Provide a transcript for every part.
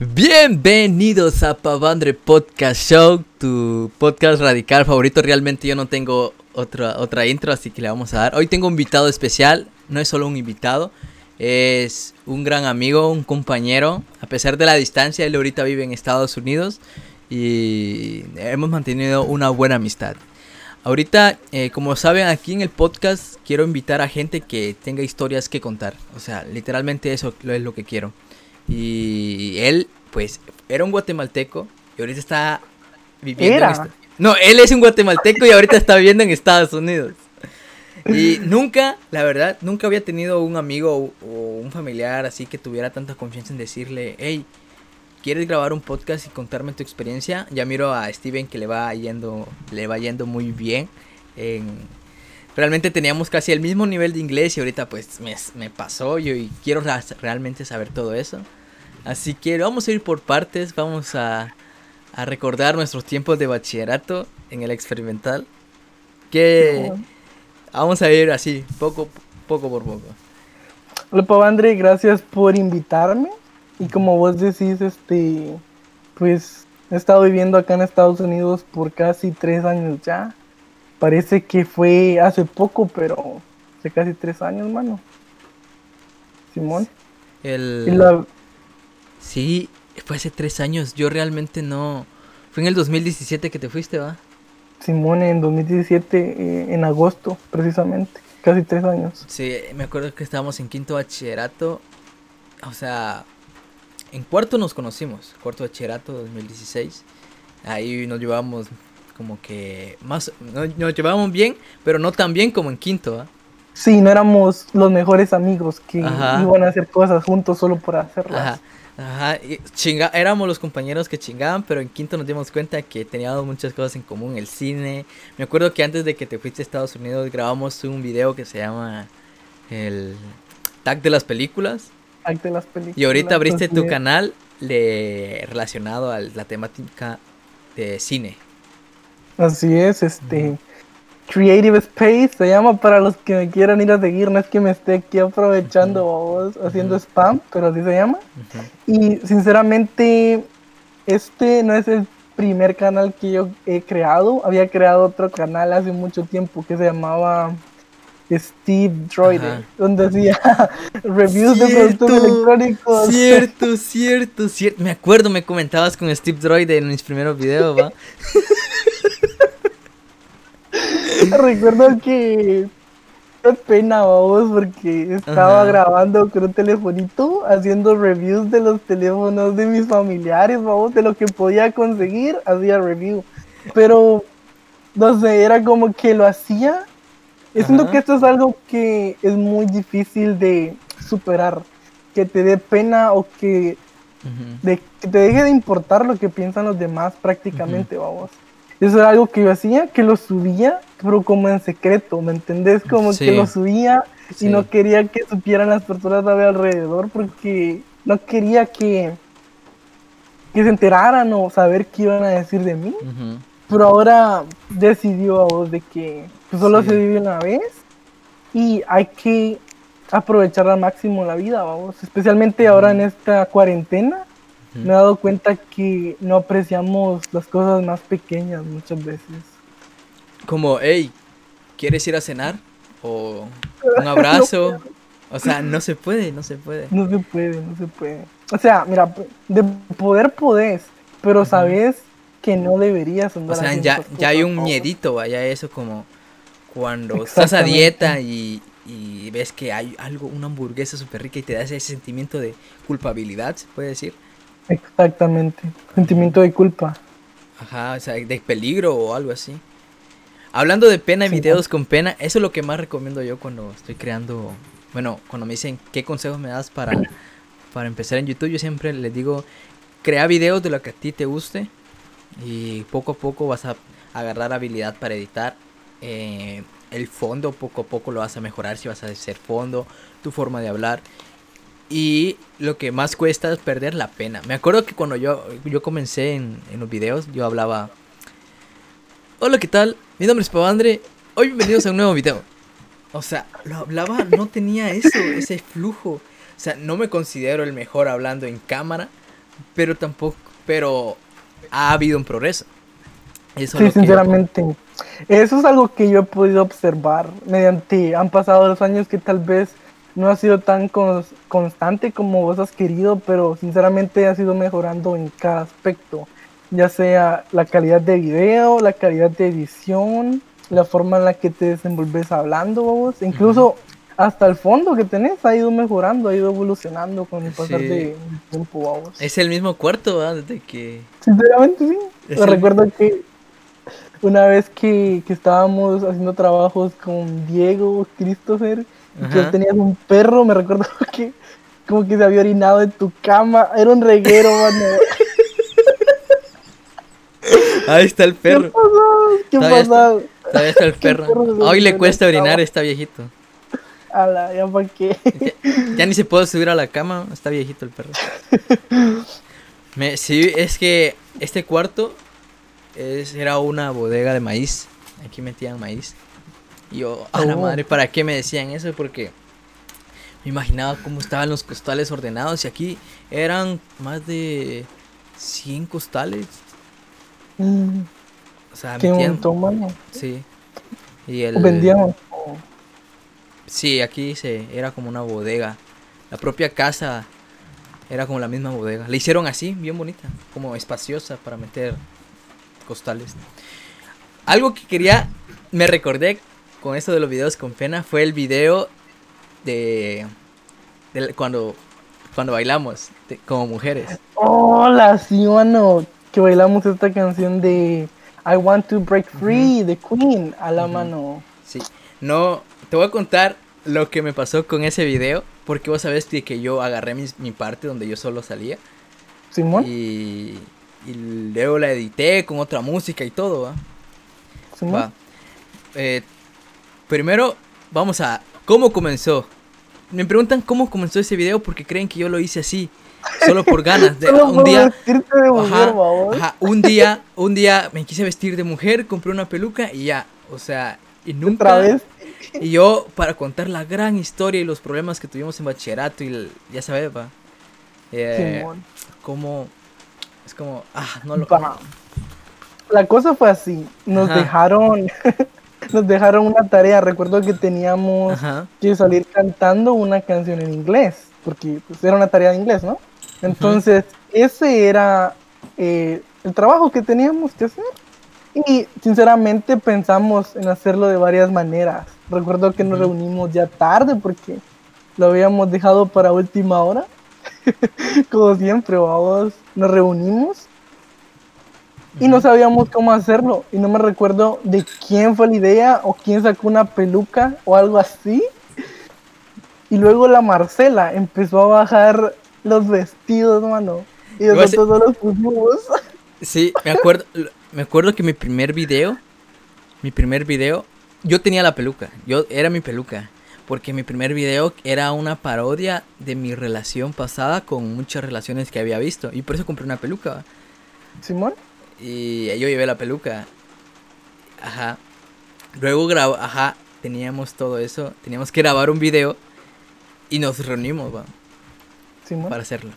Bienvenidos a Pavandre Podcast Show, tu podcast radical favorito. Realmente yo no tengo otra, otra intro, así que le vamos a dar. Hoy tengo un invitado especial, no es solo un invitado, es un gran amigo, un compañero. A pesar de la distancia, él ahorita vive en Estados Unidos y hemos mantenido una buena amistad. Ahorita, eh, como saben, aquí en el podcast quiero invitar a gente que tenga historias que contar. O sea, literalmente eso es lo que quiero. Y él, pues, era un guatemalteco y ahorita está viviendo Era. en No, él es un guatemalteco y ahorita está viviendo en Estados Unidos. Y nunca, la verdad, nunca había tenido un amigo o, un familiar así que tuviera tanta confianza en decirle, hey, ¿quieres grabar un podcast y contarme tu experiencia? Ya miro a Steven que le va yendo, le va yendo muy bien. en- Realmente teníamos casi el mismo nivel de inglés y ahorita pues me, me pasó yo y quiero realmente saber todo eso. Así que vamos a ir por partes, vamos a, a recordar nuestros tiempos de bachillerato en el experimental. Que vamos a ir así, poco, poco por poco. Hola Pavandre, gracias por invitarme. Y como vos decís, este, pues he estado viviendo acá en Estados Unidos por casi tres años ya. Parece que fue hace poco, pero hace casi tres años, mano. Simón. El... Y la- Sí, fue hace tres años. Yo realmente no. Fue en el 2017 que te fuiste, ¿va? Simón en 2017, eh, en agosto, precisamente. Casi tres años. Sí, me acuerdo que estábamos en quinto bachillerato. O sea, en cuarto nos conocimos. Cuarto bachillerato 2016. Ahí nos llevábamos como que más. no- Nos llevábamos bien, pero no tan bien como en quinto, ¿va? Sí, no éramos los mejores amigos que Ajá. iban a hacer cosas juntos solo por hacerlas. Ajá. Ajá, y chinga, éramos los compañeros que chingaban, pero en quinto nos dimos cuenta que teníamos muchas cosas en común, el cine. Me acuerdo que antes de que te fuiste a Estados Unidos grabamos un video que se llama el tag de las películas. Acte las películas. Y ahorita abriste tu canal relacionado a la temática de cine. Así es, este Creative Space se llama para los que me quieran ir a seguir, no es que me esté aquí aprovechando babos, haciendo Ujú. spam, pero así se llama. Ujú. Y sinceramente, este no es el primer canal que yo he creado, había creado otro canal hace mucho tiempo que se llamaba Steve Droider, donde hacía reviews de Cierto, productos electrónicos. Cierto, cierto, cierto. Me acuerdo, me comentabas con Steve Droid en mis primeros videos, ¿va? Recuerdo que qué pena vos porque estaba Ajá. grabando con un telefonito haciendo reviews de los teléfonos de mis familiares, vamos, de lo que podía conseguir, hacía review. Pero no sé, era como que lo hacía. Y siento que esto es algo que es muy difícil de superar, que te dé pena o que, Ujú. de, que te deje de importar lo que piensan los demás prácticamente, vamos. Eso era algo que yo hacía, que lo subía, pero como en secreto, ¿me entendés? Como Sí. que lo subía Sí. y no quería que supieran las personas a mi alrededor porque no quería que, que se enteraran o saber qué iban a decir de mí. Ujú. Pero ahora decidió a vos de que pues, solo Sí. se vive una vez y hay que aprovechar al máximo la vida, vamos. Especialmente ahora en esta cuarentena. Me he dado cuenta que no apreciamos las cosas más pequeñas muchas veces. Como, hey, ¿quieres ir a cenar? O un abrazo. O sea, no se puede, no se puede. No se puede, no se puede. O sea, mira, de poder podés, pero sabes que no deberías O andar sea, haciendo ya, ya hay un miedito, vaya eso como cuando estás a dieta y, y ves que hay algo, una hamburguesa súper rica y te da ese sentimiento de culpabilidad, se puede decir. Exactamente. Sentimiento de culpa. Ajá, o sea, de peligro o algo así. Hablando de pena y Sí, videos con pena, eso es lo que más recomiendo yo cuando estoy creando, bueno, cuando me dicen qué consejos me das para, para empezar en YouTube, yo siempre les digo, crea videos de lo que a ti te guste y poco a poco vas a agarrar habilidad para editar. eh, el fondo poco a poco lo vas a mejorar si vas a hacer fondo, tu forma de hablar. Y lo que más cuesta es perder la pena. Me acuerdo que cuando yo, yo comencé en, en los videos, yo hablaba... Hola, ¿qué tal? Mi nombre es Pavandre. Hoy bienvenidos a un nuevo video. O sea, lo hablaba, no tenía eso, ese flujo. O sea, no me considero el mejor hablando en cámara, pero tampoco, pero ha habido un progreso. Eso sí, sinceramente. Eso es algo que yo he podido observar mediante, han pasado los años que tal vez no ha sido tan constante como vos has querido, pero sinceramente ha sido mejorando en cada aspecto, ya sea la calidad de video, la calidad de edición, la forma en la que te desenvolves hablando vos, incluso hasta el fondo que tenés ha ido mejorando, ha ido evolucionando con el pasar de tiempo vos. Es el mismo cuarto, ¿verdad? Desde que... Sinceramente sí. Recuerdo que una vez que, que, estábamos haciendo trabajos con Diego, Christopher, que tenías un perro, me recuerdo que como que se había orinado en tu cama, era un reguero, mano. Ahí está el perro. ¿Qué pasó? Todavía está el perro. Hoy le cuesta orinar, está viejito. Ala, ya para qué. Ya, ni se puede subir a la cama, está viejito el perro. Me, sí, es que este cuarto era una bodega de maíz. Aquí metían maíz. Y yo, a la madre, ¿para qué me decían eso? Porque me imaginaba cómo estaban los costales ordenados. Y aquí eran más de 100 costales. Mm. O sea, metían. Sí. Y el. Vendían. Sí, aquí se, era como una bodega. La propia casa era como la misma bodega. Le hicieron así, bien bonita, como espaciosa para meter costales. Algo que quería, me recordé con esto de los videos con pena, fue el video de, cuando, cuando bailamos como mujeres. Hola, sí, mano, que bailamos esta canción de I Want to Break Free de Queen a la mano. Sí, no, te voy a contar lo que me pasó con ese video, porque vos sabés que yo agarré mi, mi parte donde yo solo salía. Simón. Y y luego la edité con otra música y todo, ¿va? ¿Va? Eh, primero, vamos a... ¿Cómo comenzó? Me preguntan cómo comenzó ese video porque creen que yo lo hice así, solo por ganas. De, un día, un día, un día me quise vestir de mujer, compré una peluca y ya, o sea, y nunca. vez? Y yo para contar la gran historia y los problemas que tuvimos en bachillerato y ya sabes, va. Eh, cómo es como, ah, no lo... La cosa fue así, nos dejaron... nos dejaron una tarea. Recuerdo que teníamos que salir cantando una canción en inglés, porque pues, era una tarea de inglés, ¿no? Entonces, ese era eh, el trabajo que teníamos que hacer. Y sinceramente pensamos en hacerlo de varias maneras. Recuerdo que nos reunimos ya tarde porque lo habíamos dejado para última hora. Como siempre, vamos, nos reunimos y no sabíamos cómo hacerlo. Y no me recuerdo de quién fue la idea o quién sacó una peluca o algo así. Y luego la Marcela empezó a bajar los vestidos, mano. Y nosotros los pusimos. Sí, me acuerdo, me acuerdo que mi primer video, mi primer video, yo tenía la peluca. Yo era mi peluca. Porque mi primer video era una parodia de mi relación pasada con muchas relaciones que había visto. Y por eso compré una peluca. ¿Simón? Y yo llevé la peluca. Ajá. Luego grabó, ajá, teníamos todo eso. Teníamos que grabar un video. Y nos reunimos, va. ¿Simón? Para hacerlo.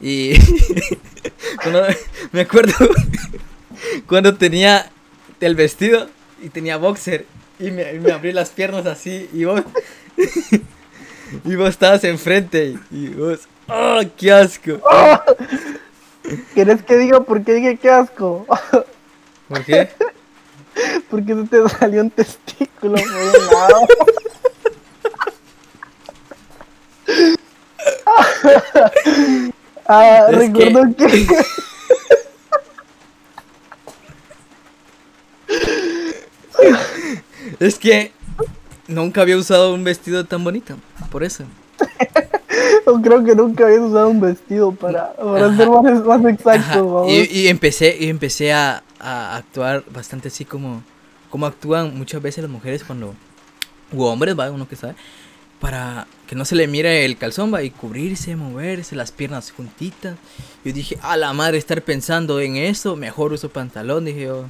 Y me acuerdo cuando tenía el vestido y tenía boxer y me, me abrí las piernas así y vos... y vos estabas enfrente y vos... ¡Oh, qué asco! ¿Quieres que diga por qué dije qué asco? ¿Por qué? Porque se te salió un testículo por un lado. ah, recuerdo que... Es que nunca había usado un vestido tan bonito, por eso. creo que nunca había usado un vestido para, ser más, exacto. Y, empecé, y empecé a, actuar bastante así como, como actúan muchas veces las mujeres cuando, u hombres, va, uno que sabe, para que no se le mire el calzón, va, y cubrirse, moverse, las piernas juntitas. Yo dije, a la madre, estar pensando en eso, mejor uso pantalón, dije yo.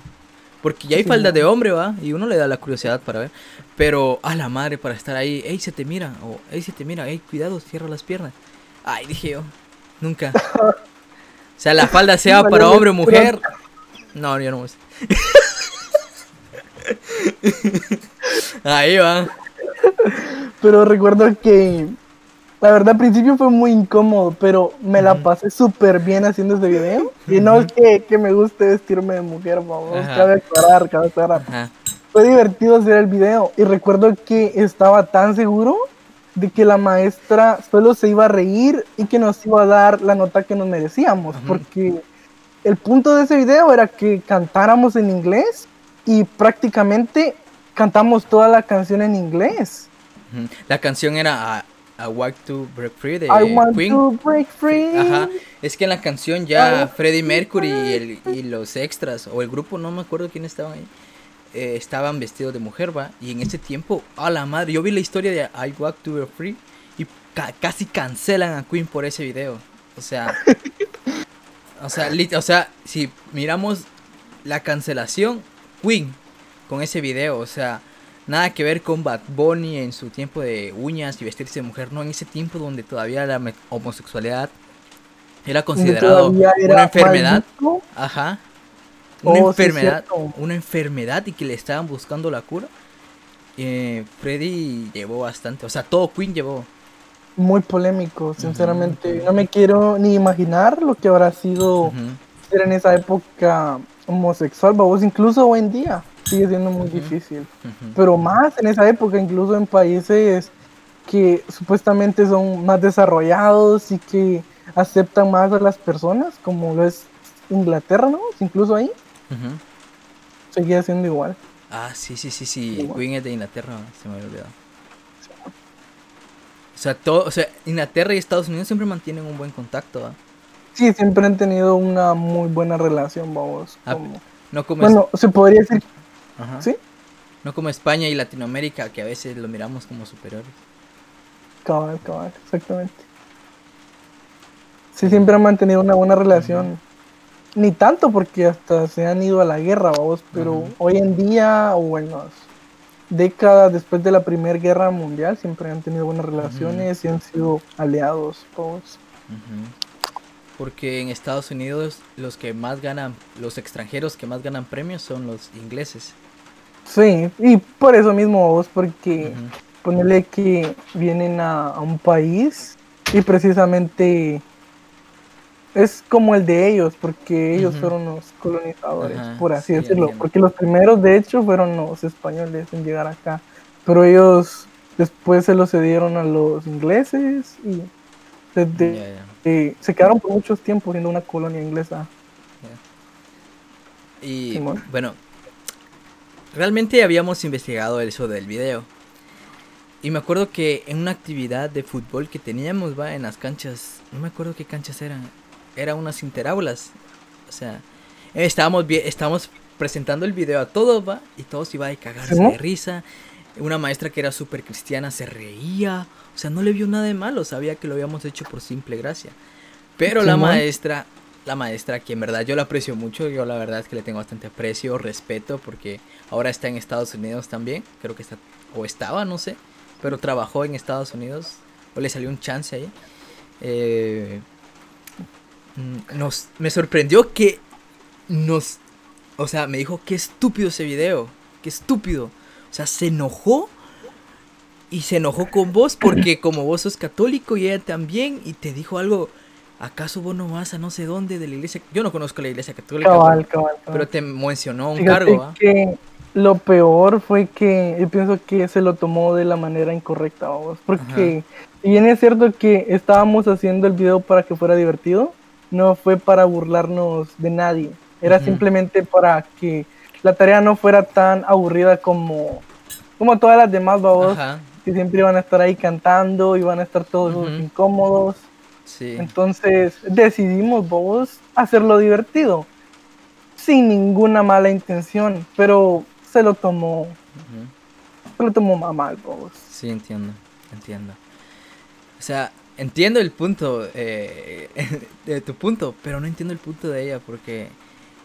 Porque ya hay falda de hombre, va, y uno le da la curiosidad para ver. Pero a la madre para estar ahí, ey, se te mira, o ey, se te mira, ey, cuidado, cierra las piernas. Ay, dije yo, nunca. O sea, la falda sea para hombre o mujer. No, yo no sé. Ahí va. Pero recuerdo que la verdad al principio fue muy incómodo, pero me la pasé súper bien haciendo ese video. Y no es que, que me guste vestirme de mujer, vamos, Ajá. cabe aclarar, cabe aclarar. Ajá. Fue divertido hacer el video y recuerdo que estaba tan seguro de que la maestra solo se iba a reír y que nos iba a dar la nota que nos merecíamos, Ujú. porque el punto de ese video era que cantáramos en inglés y prácticamente cantamos toda la canción en inglés. La canción era I, Want to Break Free de I want Queen. to break free. Ajá, es que en la canción ya want Freddie Mercury y, break el- y los extras, o el grupo, no me acuerdo quién estaban ahí, eh, estaban vestidos de mujer, va. Y en ese tiempo, a la madre, yo vi la historia de I Walk to Be Free y ca- casi cancelan a Queen por ese video. O sea, o sea, lit- o sea, si miramos la cancelación, Queen con ese video, o sea, nada que ver con Bad Bunny en su tiempo de uñas y vestirse de mujer, no, en ese tiempo donde todavía la homosexualidad era considerado era una enfermedad, maldito. ajá, Oh, una enfermedad, una enfermedad y que le estaban buscando la cura. Eh, Freddy llevó bastante, o sea, todo Queen llevó. Muy polémico, sinceramente. No me quiero ni imaginar lo que habrá sido ser en esa época homosexual, vos incluso hoy en día sigue siendo muy difícil. Pero más en esa época, incluso en países que supuestamente son más desarrollados y que aceptan más a las personas, como lo es Inglaterra, ¿no? Incluso ahí seguía siendo igual. Ah, sí, sí, sí, sí. Igual. Queen es de Inglaterra, se me había olvidado. O sea, todo, o sea, Inglaterra y Estados Unidos siempre mantienen un buen contacto, ¿va? Sí, siempre han tenido una muy buena relación, vamos. Ah, como- No como, Bueno, se podría decir, ajá. sí, no como España y Latinoamérica, que a veces lo miramos como superiores. cabal, cabal, exactamente. Sí, siempre han mantenido una buena relación. Ni tanto porque hasta se han ido a la guerra, vamos, pero hoy en día, o en las décadas después de la Primera Guerra Mundial, siempre han tenido buenas relaciones y han sido aliados, vamos. Ujú. Porque en Estados Unidos los que más ganan, los extranjeros que más ganan premios son los ingleses. Sí, y por eso mismo, vos, porque Ujú. ponerle que vienen a, a un país y precisamente es como el de ellos, porque ellos fueron los colonizadores, por así sí, decirlo, porque los primeros de hecho fueron los españoles en llegar acá, pero ellos después se los cedieron a los ingleses y desde- eh, se quedaron por muchos tiempos siendo una colonia inglesa. Y Simón. bueno, realmente habíamos investigado eso del video. Y me acuerdo que en una actividad de fútbol que teníamos, va, en las canchas, no me acuerdo qué canchas eran, eran unas interaulas. O sea, eh, estábamos, estábamos presentando el video a todos, va, y todos iban a cagarse de risa. Una maestra que era súper cristiana se reía. O sea, no le vio nada de malo, sabía que lo habíamos hecho por simple gracia. Pero la maestra, la maestra que en verdad yo la aprecio mucho, yo la verdad es que le tengo bastante aprecio, respeto, porque ahora está en Estados Unidos también, creo que está, o estaba, no sé, pero trabajó en Estados Unidos, o le salió un chance ahí. Eh, mm, nos, me sorprendió que nos, o sea, me dijo, qué estúpido ese video, qué estúpido. O sea, se enojó y se enojó con vos porque como vos sos católico y ella también y te dijo algo, ¿acaso vos no vas a no sé dónde de la iglesia? Yo no conozco la iglesia católica, Cabal, cabal, cabal. pero te mencionó un Fíjate cargo, ¿va? que lo peor fue que yo pienso que se lo tomó de la manera incorrecta, vamos. Porque si bien es cierto que estábamos haciendo el video para que fuera divertido, no fue para burlarnos de nadie. Era Ujú. simplemente para que la tarea no fuera tan aburrida como, como todas las demás. Ajá, Que siempre iban a estar ahí cantando, iban a estar todos incómodos. Sí. Entonces decidimos vos hacerlo divertido, sin ninguna mala intención, pero se lo tomó, Ujú. se lo tomó a mal vos. Sí, entiendo, entiendo. O sea, entiendo el punto eh, de tu punto, pero no entiendo el punto de ella porque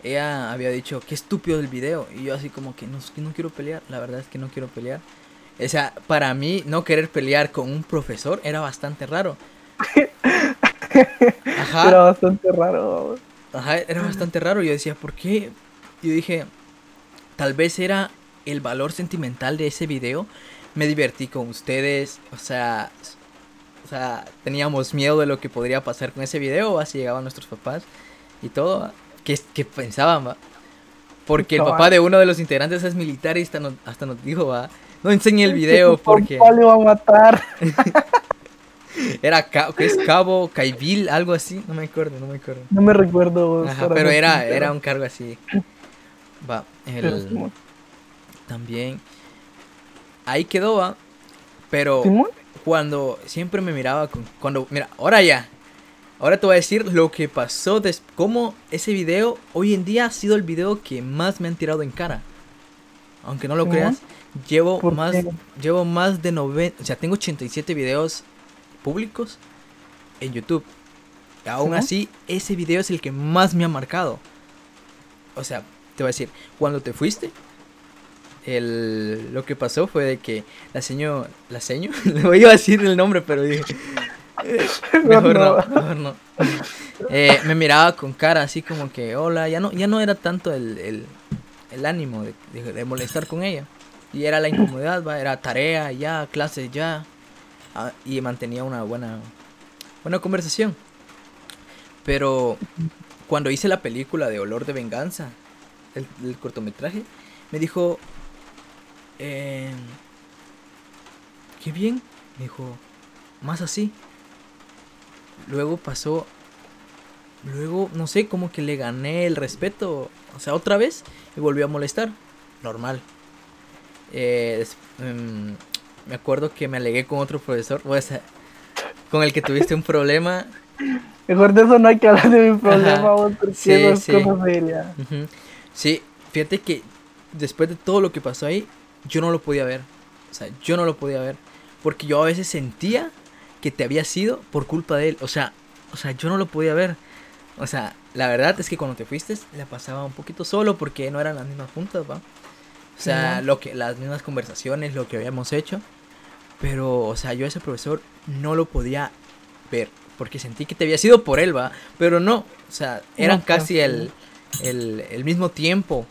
ella había dicho, qué estúpido el video. Y yo así como que no, no quiero pelear, la verdad es que no quiero pelear. O sea, para mí no querer pelear con un profesor era bastante raro. Ajá. Era bastante raro. Ajá, era bastante raro. Yo decía, ¿por qué? Yo dije, tal vez era el valor sentimental de ese video. Me divertí con ustedes, o sea, o sea, teníamos miedo de lo que podría pasar con ese video, así llegaban nuestros papás y todo. ¿Qué, qué pensaban, va? Porque el papá de uno de los integrantes es militar y hasta nos, hasta nos dijo, va, no enseñe el video porque... le va a matar? era ¿qué es Cabo Caibil, algo así, no me acuerdo, no me acuerdo. No me recuerdo. Ajá, pero era, era un cargo así. Va, el... También... Ahí quedó, va. Pero cuando siempre me miraba con... Cuando, mira, ahora ya. Ahora te voy a decir lo que pasó, de, cómo ese video hoy en día ha sido el video que más me han tirado en cara. Aunque no lo creas, llevo más, llevo más de 90, o sea, tengo 87 videos públicos en YouTube. aún así, ese video es el que más me ha marcado. O sea, te voy a decir, cuando te fuiste, el, lo que pasó fue de que la señora, la seño, le voy a decir el nombre, pero dije, mejor no, mejor no. Eh, me miraba con cara así como que, hola, ya no, ya no era tanto el, el, ánimo de, de, molestar con ella. Y era la incomodidad, ¿va? era tarea ya, clases ya. Ah, y mantenía una buena, buena conversación. Pero cuando hice la película de Olor de Venganza, el, el cortometraje, me dijo, eh, qué bien, me dijo, más así. Luego pasó, luego, no sé, como que le gané el respeto, o sea, otra vez, y volvió a molestar, normal. Eh, em, me acuerdo que me alegué con otro profesor, con el que tuviste un problema. Mejor de eso no hay que hablar de mi problema, porque sí, es sí. Sí, fíjate que después de todo lo que pasó ahí, yo no lo podía ver. O sea, yo no lo podía ver. Porque yo a veces sentía que te había sido por culpa de él. O sea, o sea, yo no lo podía ver. O sea, la verdad es que cuando te fuiste la pasaba un poquito solo porque no eran las mismas juntas, ¿va? O sea, lo que, las mismas conversaciones, lo que habíamos hecho. Pero, o sea, yo a ese profesor no lo podía ver. Porque sentí que te había sido por él, ¿va? Pero no. O sea, eran casi el, el, el mismo tiempo.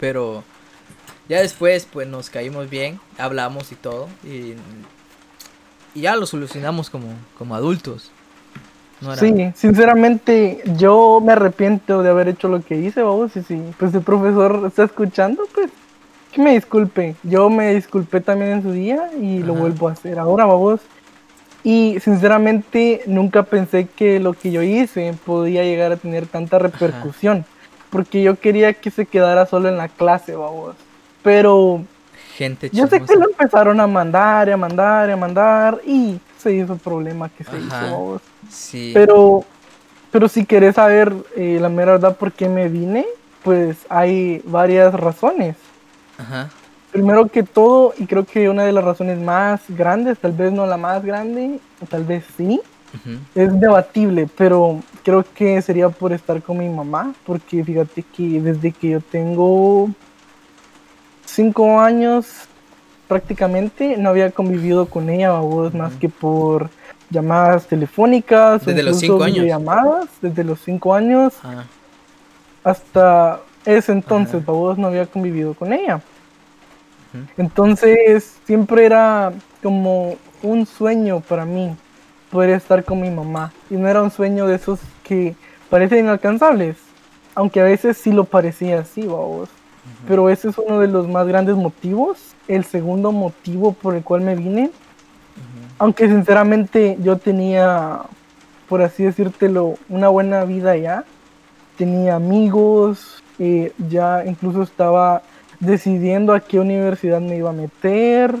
Pero ya después, pues nos caímos bien, hablamos y todo. Y, ya lo solucionamos como, como adultos. Sí, sinceramente yo me arrepiento de haber hecho lo que hice, vamos, y si pues el profesor está escuchando, pues que me disculpe. Yo me disculpé también en su día y lo vuelvo a hacer ahora, vamos. Y sinceramente nunca pensé que lo que yo hice podía llegar a tener tanta repercusión, porque yo quería que se quedara solo en la clase, vamos. Pero gente yo sé que lo empezaron a mandar y a mandar y a mandar y se hizo el problema que se hizo. Sí. Pero, pero si querés saber eh, la mera verdad por qué me vine, pues hay varias razones. Ajá. Primero que todo, y creo que una de las razones más grandes, tal vez no la más grande, tal vez sí, es debatible, pero creo que sería por estar con mi mamá, porque fíjate que desde que yo tengo cinco años prácticamente no había convivido con ella, vos, más que por llamadas telefónicas, desde los cinco años. llamadas, desde los cinco años ah. hasta ese entonces, vos no había convivido con ella. Entonces siempre era como un sueño para mí poder estar con mi mamá. Y no era un sueño de esos que parecen inalcanzables, aunque a veces sí lo parecía así, vos. Pero ese es uno de los más grandes motivos. El segundo motivo por el cual me vine, aunque sinceramente yo tenía, por así decírtelo, una buena vida ya. Tenía amigos, eh, ya incluso estaba decidiendo a qué universidad me iba a meter.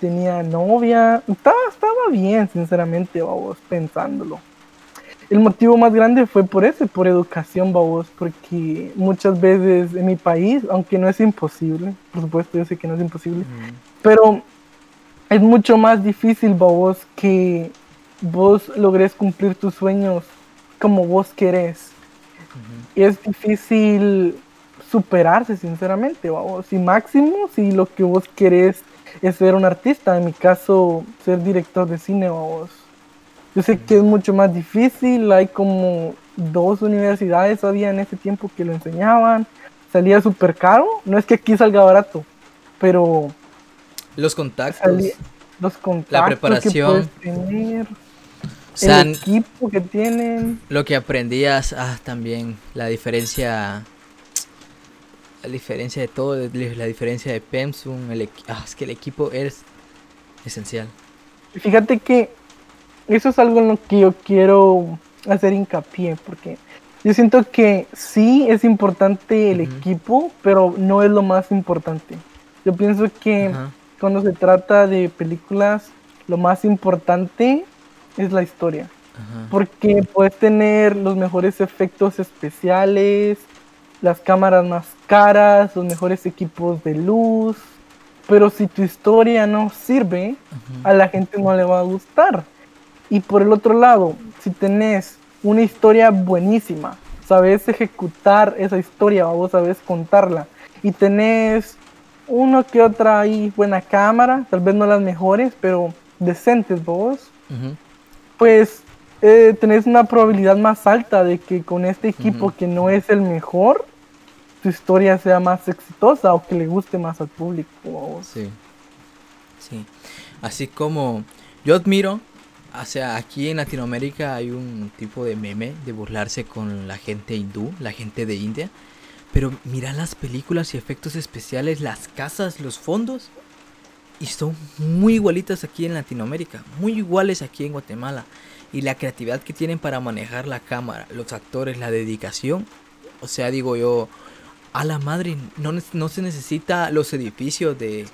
Tenía novia, estaba, estaba bien, sinceramente, vamos, pensándolo el motivo más grande fue por ese, por educación, babos, porque muchas veces en mi país, aunque no es imposible, por supuesto yo sé que no es imposible, pero es mucho más difícil, babos, que vos logres cumplir tus sueños como vos querés. Y es difícil superarse, sinceramente, babos. Y máximo, si lo que vos querés es ser un artista, en mi caso, ser director de cine, babos Yo sé que es mucho más difícil, hay como dos universidades había en ese tiempo que lo enseñaban, salía súper caro, no es que aquí salga barato, pero... Los contactos. los contactos la preparación. Que tener, el equipo que tienen. Lo que aprendías, ah, también, la diferencia la diferencia de todo, la diferencia de Pemsum, el, ah, es que el equipo es esencial. Fíjate que eso es algo en lo que yo quiero hacer hincapié, porque yo siento que sí es importante el equipo, pero no es lo más importante. Yo pienso que cuando se trata de películas, lo más importante es la historia. Porque puedes tener los mejores efectos especiales, las cámaras más caras, los mejores equipos de luz, pero si tu historia no sirve, a la gente no le va a gustar. Y por el otro lado, si tenés una historia buenísima, sabes ejecutar esa historia, vos sabes contarla, y tenés uno que otra ahí buena cámara, tal vez no las mejores, pero decentes vos, pues eh, tenés una probabilidad más alta de que con este equipo que no es el mejor, tu historia sea más exitosa o que le guste más al público. Sí. Sí. Así como yo admiro, o sea, aquí en Latinoamérica hay un tipo de meme de burlarse con la gente hindú, la gente de India. Pero mira las películas y efectos especiales, las casas, los fondos. Y son muy igualitas aquí en Latinoamérica, muy iguales aquí en Guatemala. Y la creatividad que tienen para manejar la cámara, los actores, la dedicación. O sea, digo yo, a la madre, no, no se necesita los edificios de,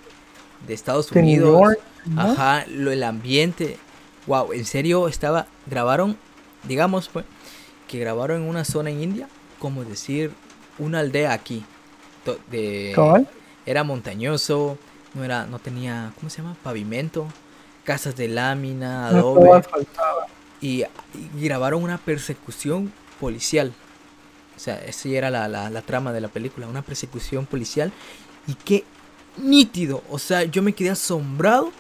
de Estados Unidos. Ajá, lo, el ambiente. Wow, en serio estaba, grabaron, digamos pues, que grabaron en una zona en India, como decir, una aldea aquí. De, Era montañoso, no era, no tenía, ¿cómo se llama? Pavimento, casas de lámina, adobe. y grabaron una persecución policial. O sea, esa era la, la, trama de la película, una persecución policial. Y qué nítido. O sea, yo me quedé asombrado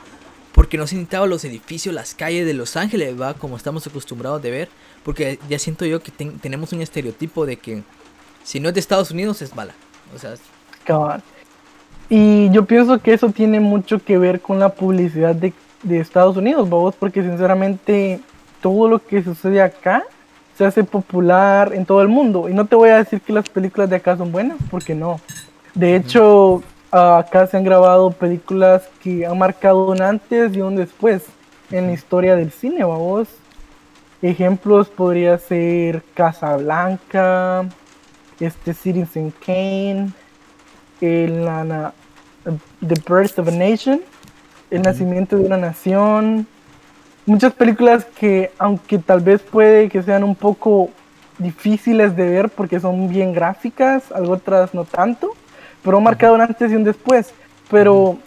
porque no se necesitaba los edificios, las calles de Los Ángeles, va, como estamos acostumbrados de ver. Porque ya siento yo que tenemos un estereotipo de que si no es de Estados Unidos es mala. O sea, Y yo pienso que eso tiene mucho que ver con la publicidad de, de Estados Unidos, vamos, porque sinceramente todo lo que sucede acá se hace popular en todo el mundo. Y no te voy a decir que las películas de acá son buenas, porque no. De hecho, acá se han grabado películas que han marcado un antes y un después en la historia del cine, vamos. Ejemplos podría ser Casablanca, este Citizen Kane, el, The Birth of a Nation, El nacimiento de una nación, muchas películas que, aunque tal vez puede que sean un poco difíciles de ver porque son bien gráficas, otras no tanto, pero han marcado un antes y un después. Pero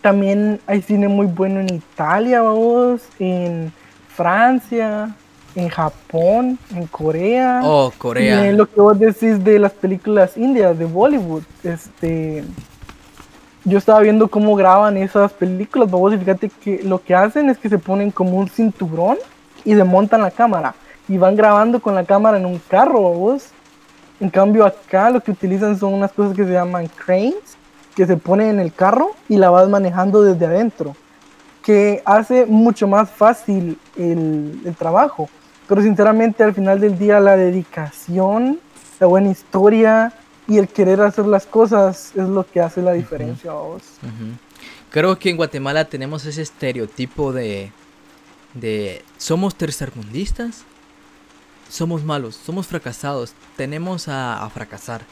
también hay cine muy bueno en Italia, vamos, en Francia, en Japón, en Corea. Oh, Corea. Y lo que vos decís de las películas indias, de Bollywood, este yo estaba viendo cómo graban esas películas, vos, y fíjate que lo que hacen es que se ponen como un cinturón y desmontan la cámara y van grabando con la cámara en un carro, vos. En cambio acá lo que utilizan son unas cosas que se llaman cranes, que se ponen en el carro y la vas manejando desde adentro, que hace mucho más fácil el trabajo. Pero sinceramente al final del día la dedicación, la buena historia, y el querer hacer las cosas es lo que hace la diferencia a vos. Creo que en Guatemala tenemos ese estereotipo de, de somos tercermundistas, somos malos, somos fracasados, tenemos a, fracasar.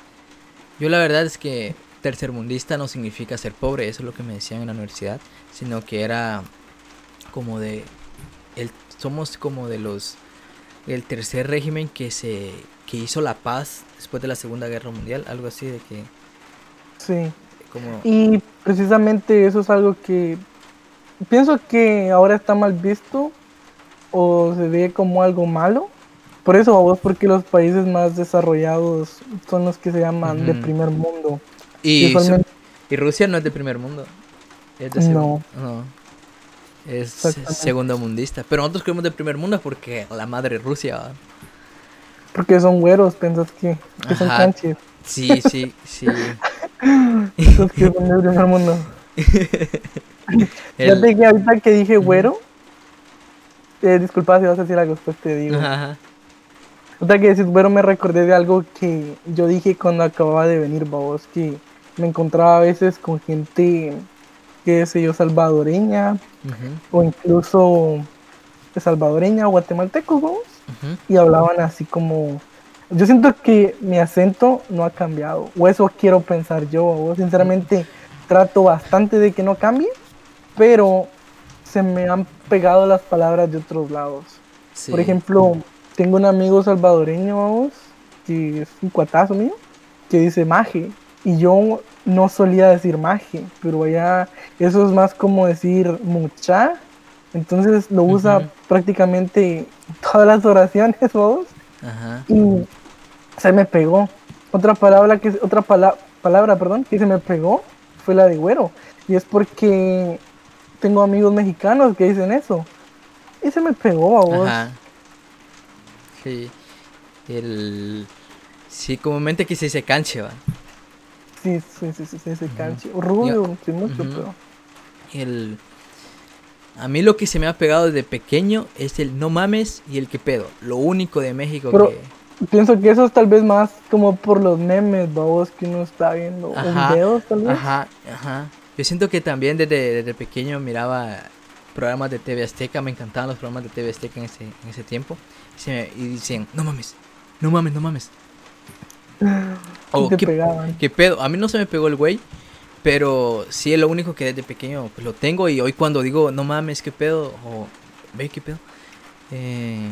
Yo la verdad es que tercermundista no significa ser pobre, eso es lo que me decían en la universidad, sino que era como de el, somos como de los el tercer régimen que se que hizo la paz después de la Segunda Guerra Mundial, algo así de que... Sí. Y precisamente eso es algo que pienso que ahora está mal visto o se ve como algo malo. Por eso, vos, porque los países más desarrollados son los que se llaman de primer mundo. Y, y, Rusia no es de primer mundo. no. Es segundo mundista. Pero nosotros creemos de primer mundo porque la madre Rusia. Porque son güeros, pensas que, que son canches. Sí, sí, sí. Los que son del primer mundo. El- Fíjate que ahorita que dije güero, eh, disculpa si vas a decir algo, después te digo. Ajá. Ahorita que decís güero me recordé de algo que yo dije cuando acababa de venir, babos, que me encontraba a veces con gente, qué sé yo, salvadoreña, Ujú, o incluso salvadoreña o guatemaltecos, babos, ujú. y hablaban así como... Yo siento que mi acento no ha cambiado, o eso quiero pensar yo, sinceramente trato bastante de que no cambie, pero se me han pegado las palabras de otros lados. Sí. Por ejemplo, tengo un amigo salvadoreño, vamos, que es un cuatazo mío, que dice maje. Y yo no solía decir maje, pero allá eso es más como decir mucha. Entonces lo usa Ujú. prácticamente en todas las oraciones, vamos. Ajá. Y se me pegó. Otra palabra que otra pala- palabra, perdón, que se me pegó fue la de güero. Y es porque tengo amigos mexicanos que dicen eso. Y se me pegó a vos. Ajá. Sí. El. Sí, comúnmente aquí se dice canche, va. Sí, sí, sí, sí, sí, ese canche. Rubio, sí, mucho, pero. El. A mí lo que se me ha pegado desde pequeño es el no mames y el que pedo. Lo único de México Pero- que. Pienso que eso es tal vez más como por los memes, babos, que uno está viendo. Ajá, videos, tal vez. Ajá, ajá. Yo siento que también desde, desde pequeño miraba programas de TV Azteca, me encantaban los programas de TV Azteca en ese, en ese tiempo. Y, se me- y decían, no mames, no mames, no mames. O, te ¿qué, pegaban. qué pedo? A mí no se me pegó el güey, pero sí es lo único que desde pequeño pues, lo tengo. Y hoy cuando digo, no mames, qué pedo, o ve qué pedo, eh,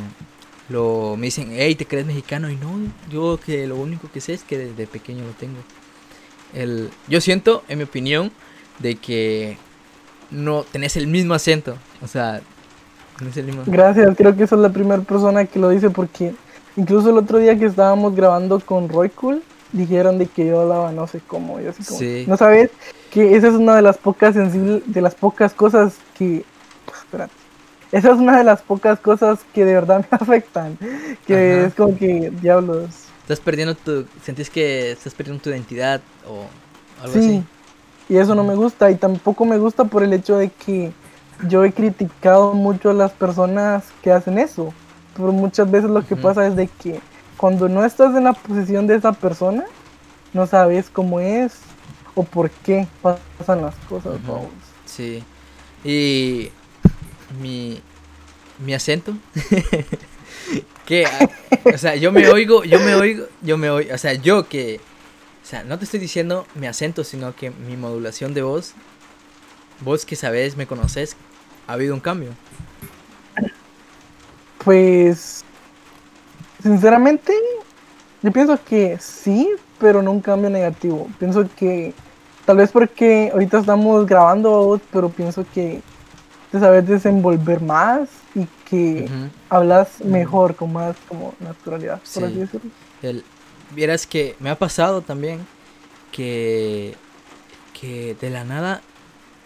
lo, me dicen, hey, ¿te crees mexicano? Y no, yo que lo único que sé es que desde pequeño lo tengo. El, yo siento, en mi opinión, de que no tenés el mismo acento. O sea, tenés el mismo. Gracias, creo que es la primera persona que lo dice porque incluso el otro día que estábamos grabando con Roy Cool, dijeron de que yo hablaba no sé cómo, yo así como, Sí. no sabes que esa es una de las pocas sensibles, de las pocas cosas que, pues, espérate, esa es una de las pocas cosas que de verdad me afectan, que Ajá. es como que, diablos, Estás perdiendo tu. Sentís que estás perdiendo tu identidad o algo sí, así. y eso no me gusta y tampoco me gusta por el hecho de que yo he criticado mucho a las personas que hacen eso, pero muchas veces lo que pasa es de que cuando no estás en la posición de esa persona, no sabes cómo es o por qué pasan las cosas. Vamos. Sí. Y mi, mi acento. que, ah, o sea, yo me oigo, yo me oigo, yo me oigo, o sea, yo que, o sea, no te estoy diciendo mi acento, sino que mi modulación de voz, vos que sabes, me conoces, ha habido un cambio. Pues, sinceramente, yo pienso que sí, pero no un cambio negativo. Pienso que tal vez porque ahorita estamos grabando, pero pienso que te sabes desenvolver más y que hablas mejor, con más como naturalidad, por Sí. así decirlo. El, vieras que me ha pasado también que, que de la nada,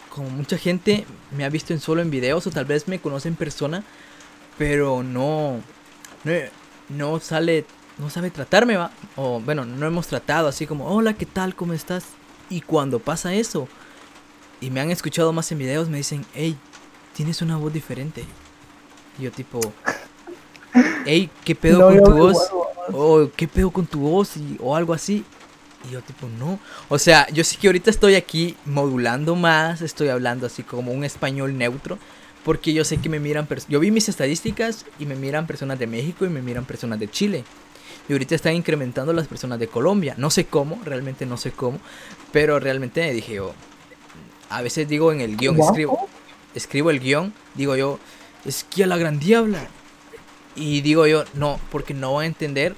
como mucha gente me ha visto en solo en videos o tal vez me conoce en persona, pero no, no, no sale, no sabe tratarme, va. O bueno, no hemos tratado así como, hola, ¿qué tal? ¿Cómo estás? Y cuando pasa eso, y me han escuchado más en videos, me dicen, hey, tienes una voz diferente. Y yo tipo, hey, ¿qué pedo No, con tu voz? o qué pedo con tu voz y, o algo así. Y yo tipo, no. O sea, yo sí que ahorita estoy aquí modulando más, estoy hablando así como un español neutro, porque yo sé que me miran, yo vi mis estadísticas y me miran personas de México y me miran personas de Chile. Y ahorita están incrementando las personas de Colombia. No sé cómo, realmente no sé cómo, pero realmente dije yo, a veces digo en el guion, escribo, escribo el guion, digo yo, es que a la gran diabla. Y digo yo, no, porque no voy a entender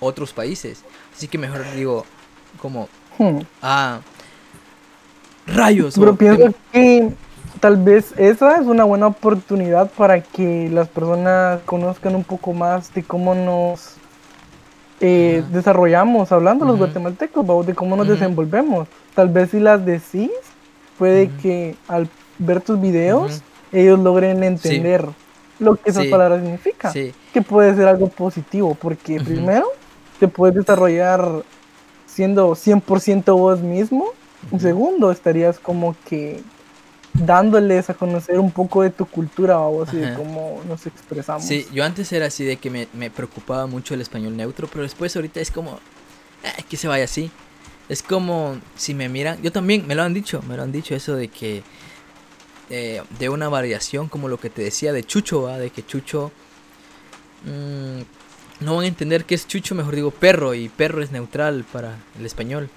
otros países. Así que mejor digo, como, Hmm. ah, rayos. Pero o pienso que tal vez esa es una buena oportunidad para que las personas conozcan un poco más de cómo nos eh, desarrollamos hablando los guatemaltecos, ¿va? de cómo nos desenvolvemos. Tal vez si las decís, puede que al ver tus videos ellos logren entender lo que esas Sí. palabras significan. Sí, Que puede ser algo positivo, porque primero te puedes desarrollar siendo 100% vos mismo. Y segundo, estarías como que dándoles a conocer un poco de tu cultura vos y de cómo nos expresamos. sí, yo antes era así de que me, me preocupaba mucho el español neutro, pero después ahorita es como, "Ah, que se vaya así. Es como si me miran, yo también me lo han dicho, me lo han dicho eso de que eh, de una variación como lo que te decía de Chucho, ¿va? de que Chucho mm, no van a entender qué es Chucho, mejor digo perro y perro es neutral para el español.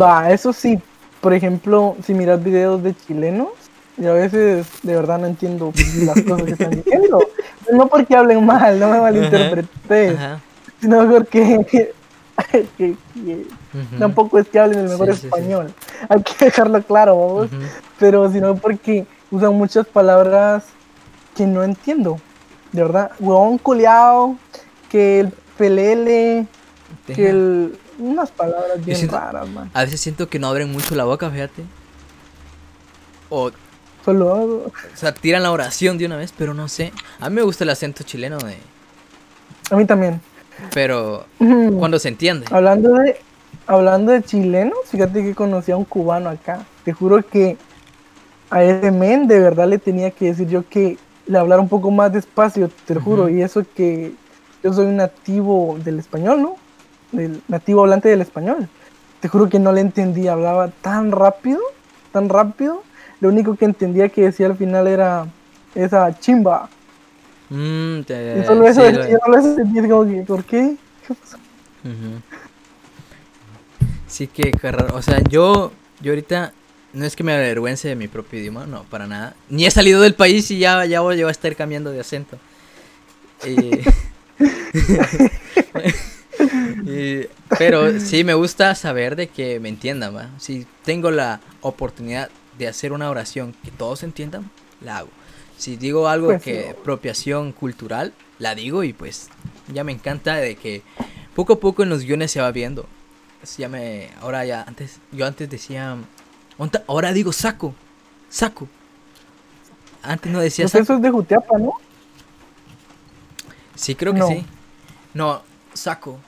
Va, eso sí. Por ejemplo, si miras videos de chilenos, y a veces de verdad no entiendo las cosas que están diciendo. No porque hablen mal, no me malinterpretes, Ajá, sino porque que- que ujú, tampoco es que hablen el mejor Sí, sí, sí. español. Hay que dejarlo claro, ujú. pero sino porque usan muchas palabras que no entiendo. De verdad, huevón culiao, que el pelele, que el... unas palabras bien siento- raras, man. A veces siento que no abren mucho la boca, fíjate. O, Solo o sea, tiran la oración de una vez, pero no sé. A mí me gusta el acento chileno de... a mí también. Pero cuando se entiende. Hablando de hablando de chilenos, fíjate que conocí a un cubano acá. Te juro que a ese men de verdad le tenía que decir yo que le hablara un poco más despacio, te lo juro. Y eso que yo soy un nativo del español, ¿no? Del nativo hablante del español. Te juro que no le entendía, hablaba tan rápido, tan rápido. Lo único que entendía que decía al final era esa chimba. Mm, te- Y solo eso, sí, decía, lo- entendí, como que, ¿por qué? ¿Qué pasó? Ujú. Sí que, raro. O sea, yo, yo ahorita no es que me avergüence de mi propio idioma, no, para nada. Ni he salido del país y ya, ya voy, a estar cambiando de acento. Y- y- pero sí me gusta saber de que me entiendan, ¿va? Si tengo la oportunidad de hacer una oración que todos entiendan, la hago. Si digo algo Pues que sí. apropiación cultural, la digo y pues ya me encanta de que poco a poco en los guiones se va viendo. Ya me, ahora ya, antes, yo antes decía, "Onta- ahora digo saco, saco. Antes no decía saco. eso es de Jutiapa, ¿no? Sí, creo que No. sí. No, saco,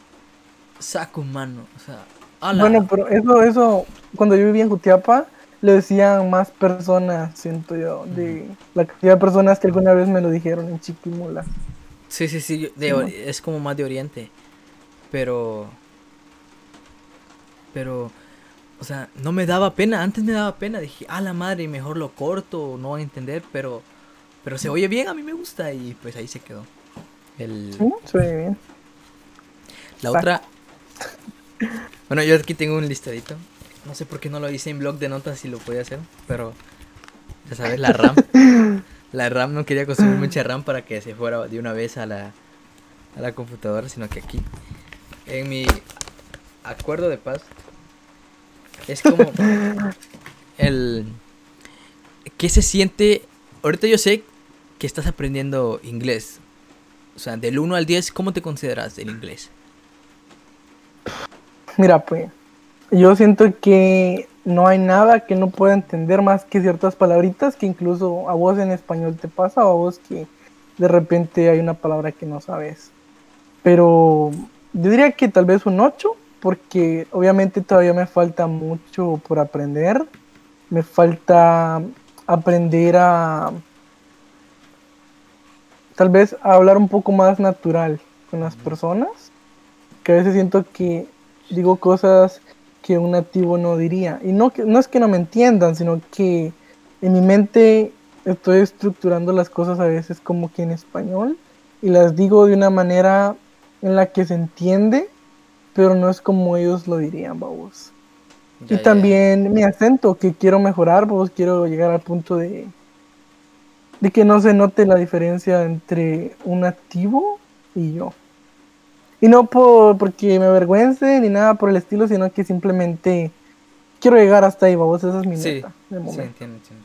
saco, mano. O sea, ala. Bueno, pero eso, eso, cuando yo vivía en Jutiapa, le decían más personas, siento yo, de la cantidad de personas que alguna vez me lo dijeron en Chiquimula. Sí, sí, sí, de ¿no? es como más de Oriente. Pero. Pero. O sea, no me daba pena. Antes me daba pena. Dije, a la madre, mejor lo corto, no van a entender. Pero. Pero se oye bien, a mí me gusta. Y pues ahí se quedó. El, ¿Sí? Se oye bien. La otra. Bueno, yo aquí tengo un listadito. No sé por qué no lo hice en blog de notas si lo podía hacer. Pero. Ya sabes, la RAM. La RAM no quería consumir mucha RAM para que se fuera de una vez a la, a la computadora, sino que aquí, en mi acuerdo de paz, es como el... ¿Qué se siente? Ahorita yo sé que estás aprendiendo inglés. O sea, del 1 al 10, ¿cómo te consideras del inglés? Mira, pues, yo siento que no hay nada que no pueda entender más que ciertas palabritas que incluso a vos en español te pasa o a vos que de repente hay una palabra que no sabes. Pero yo diría que tal vez un 8, porque obviamente todavía me falta mucho por aprender. Me falta aprender a tal vez a hablar un poco más natural con las personas. Que a veces siento que digo cosas que un nativo no diría. Y no, que- no es que no me entiendan, sino que en mi mente estoy estructurando las cosas a veces como que en español y las digo de una manera en la que se entiende, pero no es como ellos lo dirían. Ya, Y ya. también mi acento, que quiero mejorar, pues quiero llegar al punto de, de que no se note la diferencia entre un nativo y yo. Y no por, porque me avergüence ni nada por el estilo, sino que simplemente quiero llegar hasta ahí, vamos, esa es mi Sí, meta de sí, entiendo, entiendo.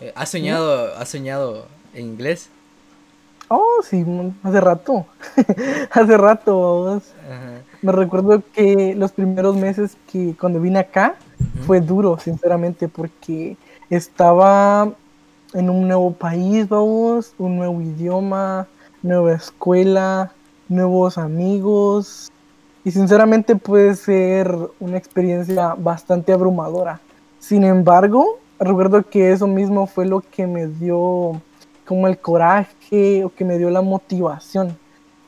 Eh, ¿Has soñado, has soñado en inglés? Oh, sí, hace rato, hace rato, vamos. Ajá. Me recuerdo que los primeros meses que cuando vine acá fue duro, sinceramente, porque estaba en un nuevo país, vamos, un nuevo idioma, nueva escuela, nuevos amigos. Y sinceramente puede ser una experiencia bastante abrumadora. Sin embargo, recuerdo que eso mismo fue lo que me dio como el coraje o que me dio la motivación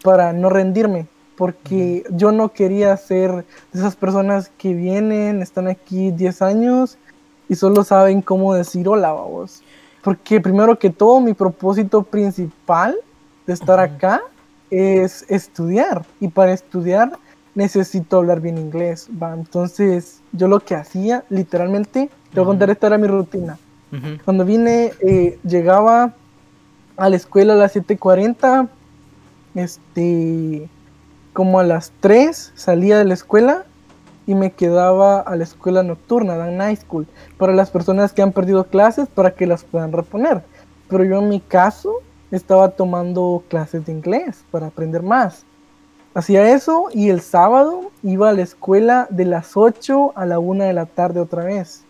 para no rendirme, porque yo no quería ser de esas personas que vienen, están aquí 10 años y solo saben cómo decir hola, vamos. Porque primero que todo, mi propósito principal de estar acá es estudiar. Y para estudiar necesito hablar bien inglés. ¿va? Entonces, yo lo que hacía, literalmente, te voy a contar, esta era mi rutina. Cuando vine, eh, llegaba a la escuela a las 7.40, este, como a las 3 salía de la escuela y me quedaba a la escuela nocturna, la night school, para las personas que han perdido clases para que las puedan reponer. Pero yo en mi caso estaba tomando clases de inglés para aprender más. Hacía eso y el sábado iba a la escuela de las 8 a la 1 de la tarde otra vez.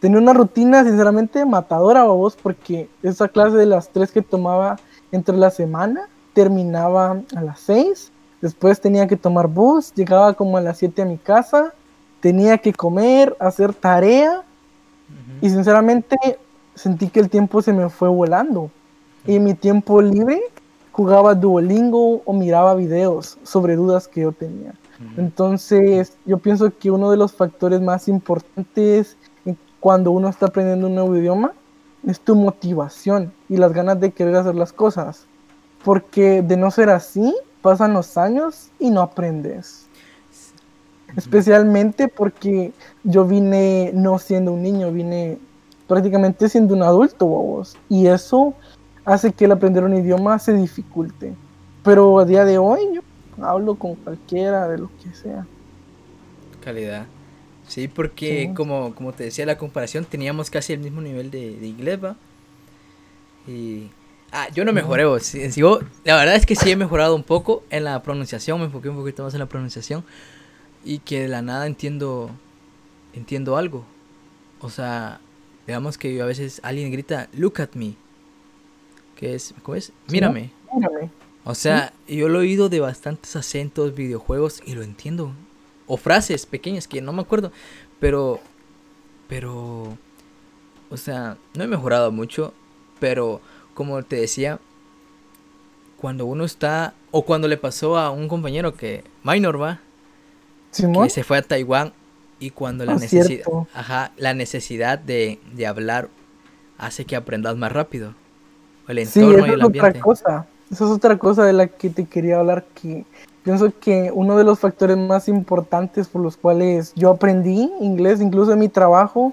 Tenía una rutina sinceramente matadora, vos, porque esa clase de las 3 que tomaba entre la semana terminaba a las 6. Después tenía que tomar bus, llegaba como a las 7 a mi casa, tenía que comer, hacer tarea y sinceramente sentí que el tiempo se me fue volando. Y en mi tiempo libre jugaba Duolingo o miraba videos sobre dudas que yo tenía. Entonces, yo pienso que uno de los factores más importantes cuando uno está aprendiendo un nuevo idioma es tu motivación y las ganas de querer hacer las cosas. Porque de no ser así, pasan los años y no aprendes. Especialmente porque yo vine no siendo un niño, vine prácticamente siendo un adulto, vos. Y eso hace que el aprender un idioma se dificulte. Pero a día de hoy yo hablo con cualquiera de lo que sea. Calidad. Sí, porque Como, como te decía la comparación, teníamos casi el mismo nivel de, de inglés, ¿va? Y... Ah, yo no mejoré, vos. la verdad es que sí he mejorado un poco en la pronunciación, me enfoqué un poquito más en la pronunciación. Y que de la nada entiendo, entiendo algo. O sea, digamos que a veces alguien grita, look at me que es, ¿cómo es? Mírame. O sea, yo lo he oído de bastantes acentos, videojuegos y lo entiendo. O frases pequeñas que no me acuerdo, pero pero o sea, no he mejorado mucho, pero como te decía, cuando uno está o cuando le pasó a un compañero que minor va que se fue a Taiwán y cuando la ah, necesidad, ajá, la necesidad de, de hablar hace que aprendas más rápido sí, eso es otra cosa. Eso es otra cosa de la que te quería hablar que pienso que uno de los factores más importantes por los cuales yo aprendí inglés, incluso en mi trabajo,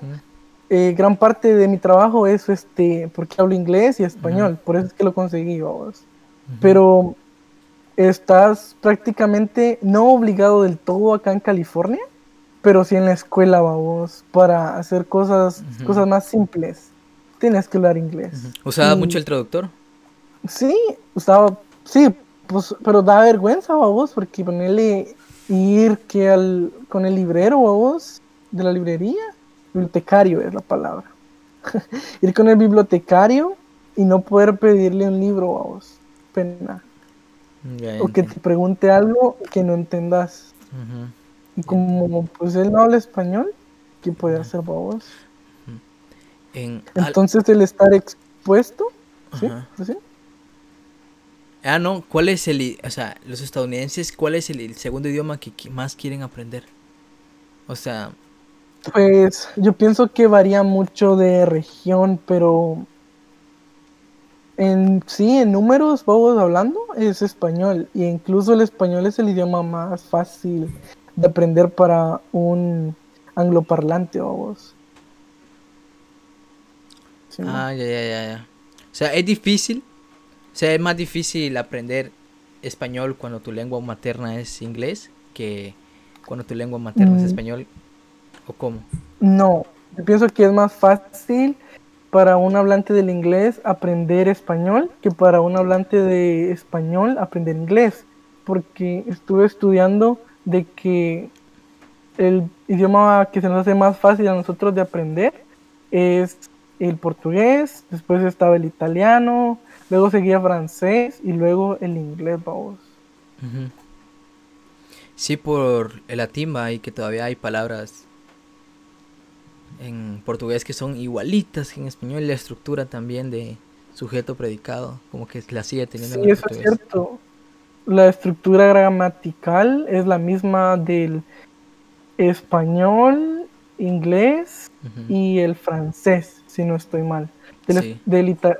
eh, gran parte de mi trabajo es este, porque hablo inglés y español, por eso es que lo conseguí, vamos. Pero estás prácticamente no obligado del todo acá en California, pero sí en la escuela, vamos, para hacer cosas, cosas más simples tienes que hablar inglés. ¿Usaba mucho el traductor? Sí, usaba, sí, pues, pero da vergüenza a vos, porque ponerle ir que al, con el librero a vos de la librería, bibliotecario es la palabra. ir con el bibliotecario y no poder pedirle un libro a vos, pena. o que te pregunte algo que no entendas. Y como pues él no habla español, ¿qué puede hacer para vos? Entonces el estar expuesto, ¿sí? Ah, no, ¿cuál es el, o sea, los estadounidenses, cuál es el, segundo idioma que, más quieren aprender? O sea... Pues yo pienso que varía mucho de región, pero en sí, en números, vamos hablando, es español. Y incluso el español es el idioma más fácil de aprender para un angloparlante, vamos. Ah, ya, ya, ya, ya. O sea, es difícil. O sea, es más difícil aprender español cuando tu lengua materna es inglés que cuando tu lengua materna es mm. español. ¿O cómo? No, yo pienso que es más fácil para un hablante del inglés aprender español que para un hablante de español aprender inglés. Porque estuve estudiando de que el idioma que se nos hace más fácil a nosotros de aprender es el portugués, después estaba el italiano, luego seguía francés y luego el inglés, vamos. Sí, por el latín y que todavía hay palabras en portugués que son igualitas que en español, la estructura también de sujeto predicado, como que la sigue teniendo en Sí, el eso es cierto. La estructura gramatical es la misma del español, inglés y el francés, si no estoy mal. Del, Sí. del, ita-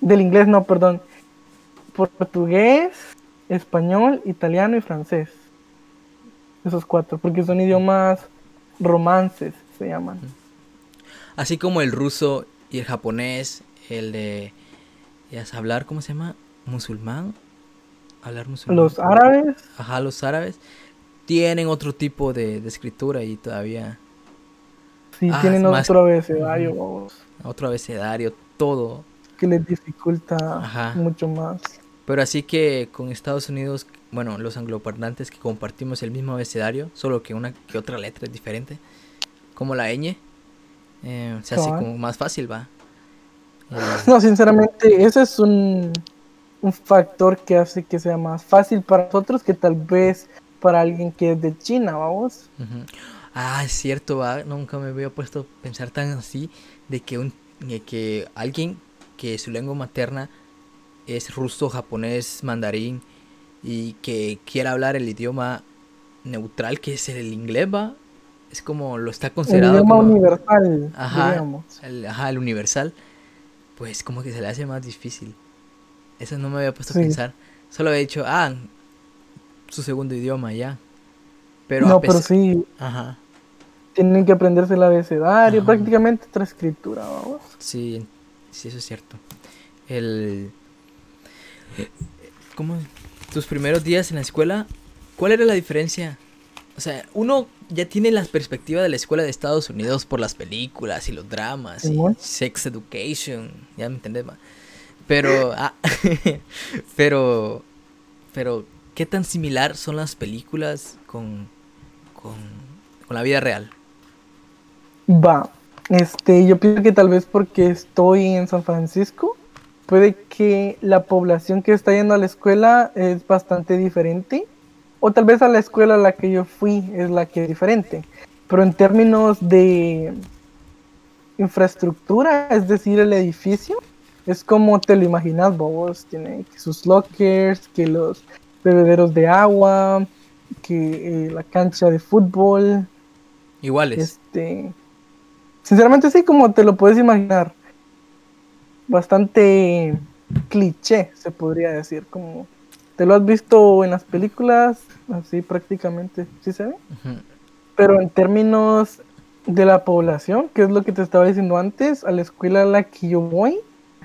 del inglés, no, perdón. Portugués, español, italiano y francés. Esos cuatro, porque son idiomas romances, se llaman. Así como el ruso y el japonés, el de ya hablar, ¿cómo se llama? Musulmán. Hablar musulmán. Los árabes, Ajá, los árabes tienen otro tipo de, de escritura y todavía sí Ah, tienen es más- otro abecedario, otro abecedario, todo. que les dificulta Ajá. mucho más. Pero así que con Estados Unidos, bueno, los angloparlantes que compartimos el mismo abecedario, solo que una que otra letra es diferente, como la ñ, eh, se hace como más fácil, va. No, sinceramente, ese es un, un factor que hace que sea más fácil para nosotros que tal vez para alguien que es de China, vamos. Ah, es cierto, va. Nunca me había puesto a pensar tan así de que un de que alguien que su lengua materna es ruso, japonés, mandarín y que quiera hablar el idioma neutral que es el inglés, va. Es como lo está El considerado idioma como universal, Ajá. el, ajá, el universal. Pues como que se le hace más difícil. Eso no me había puesto Sí. a pensar. Solo había dicho, ah, su segundo idioma ya. Pero a pero sí, Ajá. Tienen que aprenderse el abecedario, Ajá. prácticamente otra escritura, vamos. Sí, sí, eso es cierto. El... ¿Cómo? Tus primeros días en la escuela, ¿cuál era la diferencia? O sea, uno ya tiene la perspectiva de la escuela de Estados Unidos por las películas y los dramas y. Sex Education, ya me entendés, ma? Pero, ah, pero, pero, ¿qué tan similar son las películas con, con, con la vida real? Va, este, yo pienso que tal vez porque estoy en San Francisco, puede que la población que está yendo a la escuela es bastante diferente, o tal vez a la escuela a la que yo fui es la que es diferente, pero en términos de infraestructura, es decir, el edificio, es como te lo imaginas vos, tiene sus lockers, que los bebederos de agua, que eh, la cancha de fútbol, Iguales. este, sinceramente sí, como te lo puedes imaginar, bastante cliché, se podría decir, como te lo has visto en las películas, así prácticamente, ¿sí se ve? Pero en términos de la población, que es lo que te estaba diciendo antes, a la escuela a la que yo voy,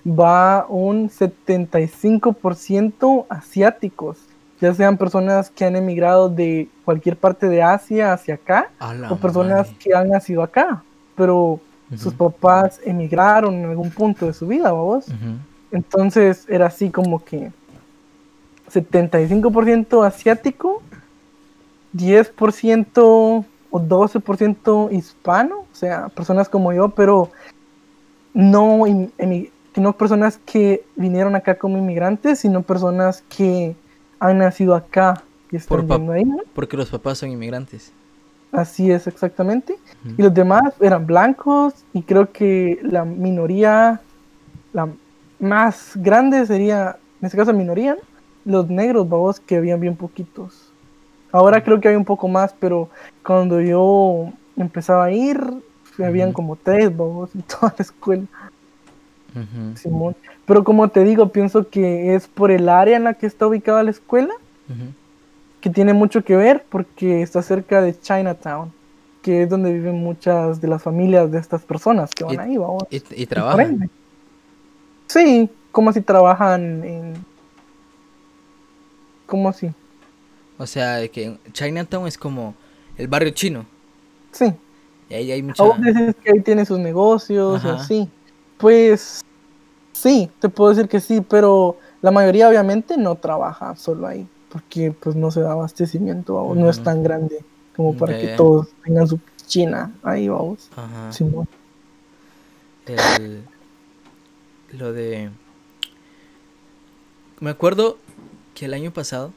va un 75% asiáticos, ya sean personas que han emigrado de cualquier parte de Asia hacia acá, o personas madre. que han nacido acá, pero sus papás emigraron en algún punto de su vida, vamos. Entonces era así como que 75% asiático, 10% o 12% hispano, o sea, personas como yo, pero no, emi- no personas que vinieron acá como inmigrantes, sino personas que han nacido acá y están viviendo ahí, ¿no? Porque los papás son inmigrantes. Así es, exactamente. Y los demás eran blancos y creo que la minoría, la más grande sería, en este caso minoría, los negros, babos, que habían bien poquitos. Ahora creo que hay un poco más, pero cuando yo empezaba a ir, habían Ujú. como tres, babos, en toda la escuela. Simón. Pero como te digo, pienso que es por el área en la que está ubicada la escuela. Que tiene mucho que ver porque está cerca de Chinatown, que es donde viven muchas de las familias de estas personas que van Y- ahí, vamos. Y, y trabajan. Sí, como si trabajan en... ¿Cómo así? O sea, que Chinatown es como el barrio chino. Sí. Y ahí hay mucha. A vos dices que ahí tiene sus negocios y Ajá. así. Pues sí, te puedo decir que sí, pero la mayoría obviamente no trabaja solo ahí, porque pues no se da abastecimiento, vamos, no es tan grande como para que todos tengan su china ahí, vamos. Ajá. Simón. El- lo de... Me acuerdo que el año pasado,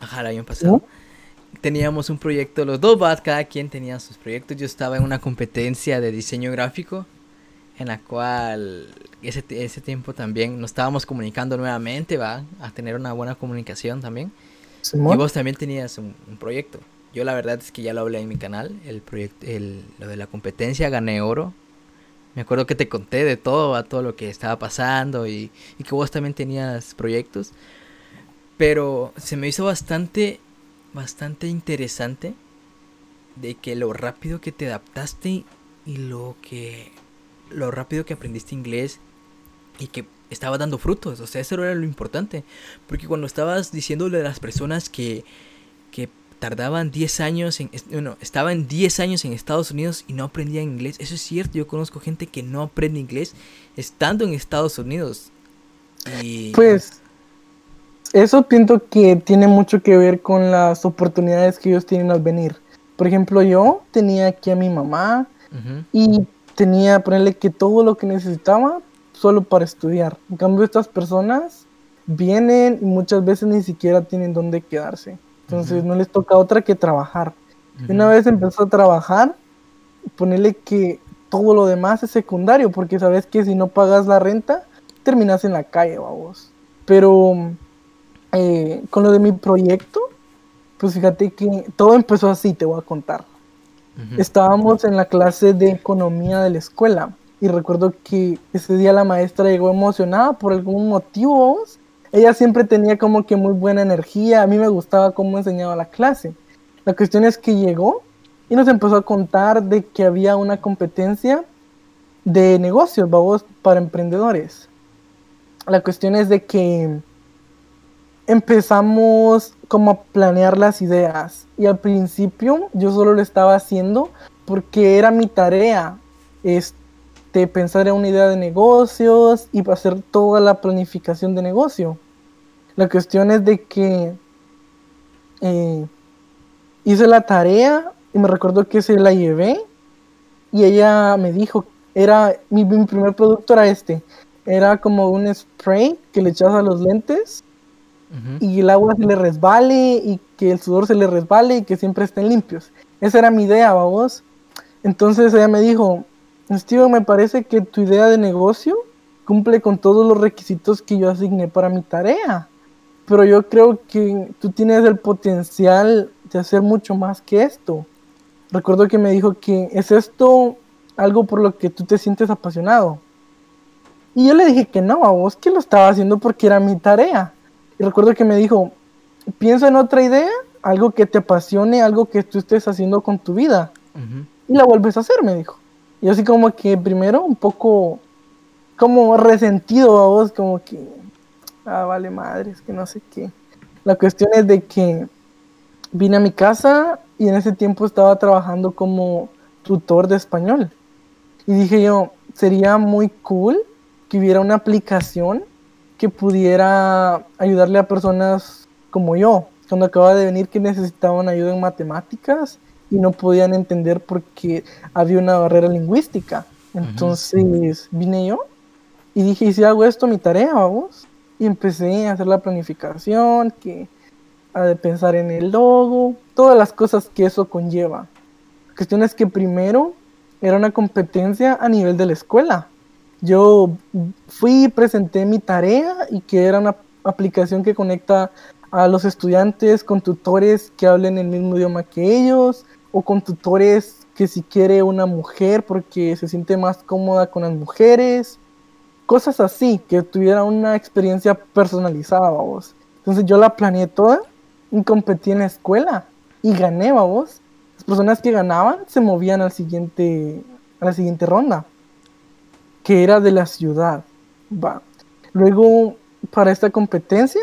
ajá, el año pasado, teníamos un proyecto, los dos BAT, cada quien tenía sus proyectos. Yo estaba en una competencia de diseño gráfico, en la cual ese, ese tiempo también nos estábamos comunicando nuevamente, va, a tener una buena comunicación también. Y vos también tenías un, proyecto. Yo la verdad es que ya lo hablé en mi canal, el proyecto, el, lo de la competencia, gané oro. Me acuerdo que te conté de todo, a todo lo que estaba pasando y, y que vos también tenías proyectos. Pero se me hizo bastante, bastante interesante de que lo rápido que te adaptaste y lo que, lo rápido que aprendiste inglés y que estaba dando frutos. O sea, eso era lo importante. Porque cuando estabas diciéndole a las personas que, que tardaban 10 años en... Bueno, estaban 10 años en Estados Unidos y no aprendían inglés. Eso es cierto, yo conozco gente que no aprende inglés estando en Estados Unidos. Y... Pues eso pienso que tiene mucho que ver con las oportunidades que ellos tienen al venir. Por ejemplo, yo tenía aquí a mi mamá y tenía, ponerle que todo lo que necesitaba solo para estudiar. En cambio, estas personas vienen y muchas veces ni siquiera tienen dónde quedarse. Entonces no les toca otra que trabajar. Una vez empezó a trabajar, ponerle que todo lo demás es secundario, porque sabes que si no pagas la renta, terminas en la calle, vamos. Pero eh, con lo de mi proyecto, pues fíjate que todo empezó así, te voy a contar. Estábamos en la clase de economía de la escuela y recuerdo que ese día la maestra llegó emocionada por algún motivo. Ella siempre tenía como que muy buena energía, a mí me gustaba cómo enseñaba la clase. La cuestión es que llegó y nos empezó a contar de que había una competencia de negocios, vamos, para emprendedores. La cuestión es de que empezamos como a planear las ideas y al principio yo solo lo estaba haciendo porque era mi tarea este, pensar en una idea de negocios y hacer toda la planificación de negocio. La cuestión es de que eh, hice la tarea y me recuerdo que se la llevé y ella me dijo, era mi, mi primer producto era este, era como un spray que le echas a los lentes y el agua se le resbale y que el sudor se le resbale y que siempre estén limpios. Esa era mi idea, vamos. Entonces ella me dijo, Steven, me parece que tu idea de negocio cumple con todos los requisitos que yo asigné para mi tarea. Pero yo creo que tú tienes el potencial de hacer mucho más que esto. Recuerdo que me dijo que es esto algo por lo que tú te sientes apasionado. Y yo le dije que no, a vos que lo estaba haciendo porque era mi tarea. Y recuerdo que me dijo, piensa en otra idea, algo que te apasione, algo que tú estés haciendo con tu vida. Y la vuelves a hacer, me dijo. Y así como que primero un poco como resentido a vos, como que, ah, vale madres, que no sé qué. La cuestión es de que vine a mi casa y en ese tiempo estaba trabajando como tutor de español. Y dije yo, sería muy cool que hubiera una aplicación que pudiera ayudarle a personas como yo, cuando acaba de venir que necesitaban ayuda en matemáticas y no podían entender porque había una barrera lingüística. Entonces vine yo y dije, ¿y si hago esto mi tarea, vamos? Y empecé a hacer la planificación, que, a pensar en el logo, todas las cosas que eso conlleva. La cuestión es que primero era una competencia a nivel de la escuela. Yo fui, presenté mi tarea y que era una aplicación que conecta a los estudiantes con tutores que hablen el mismo idioma que ellos o con tutores que si quiere una mujer porque se siente más cómoda con las mujeres. Cosas así, que tuviera una experiencia personalizada, vamos. Entonces yo la planeé toda y competí en la escuela y gané, vamos. Las personas que ganaban se movían al siguiente, a la siguiente ronda que era de la ciudad. Va. Luego, para esta competencia,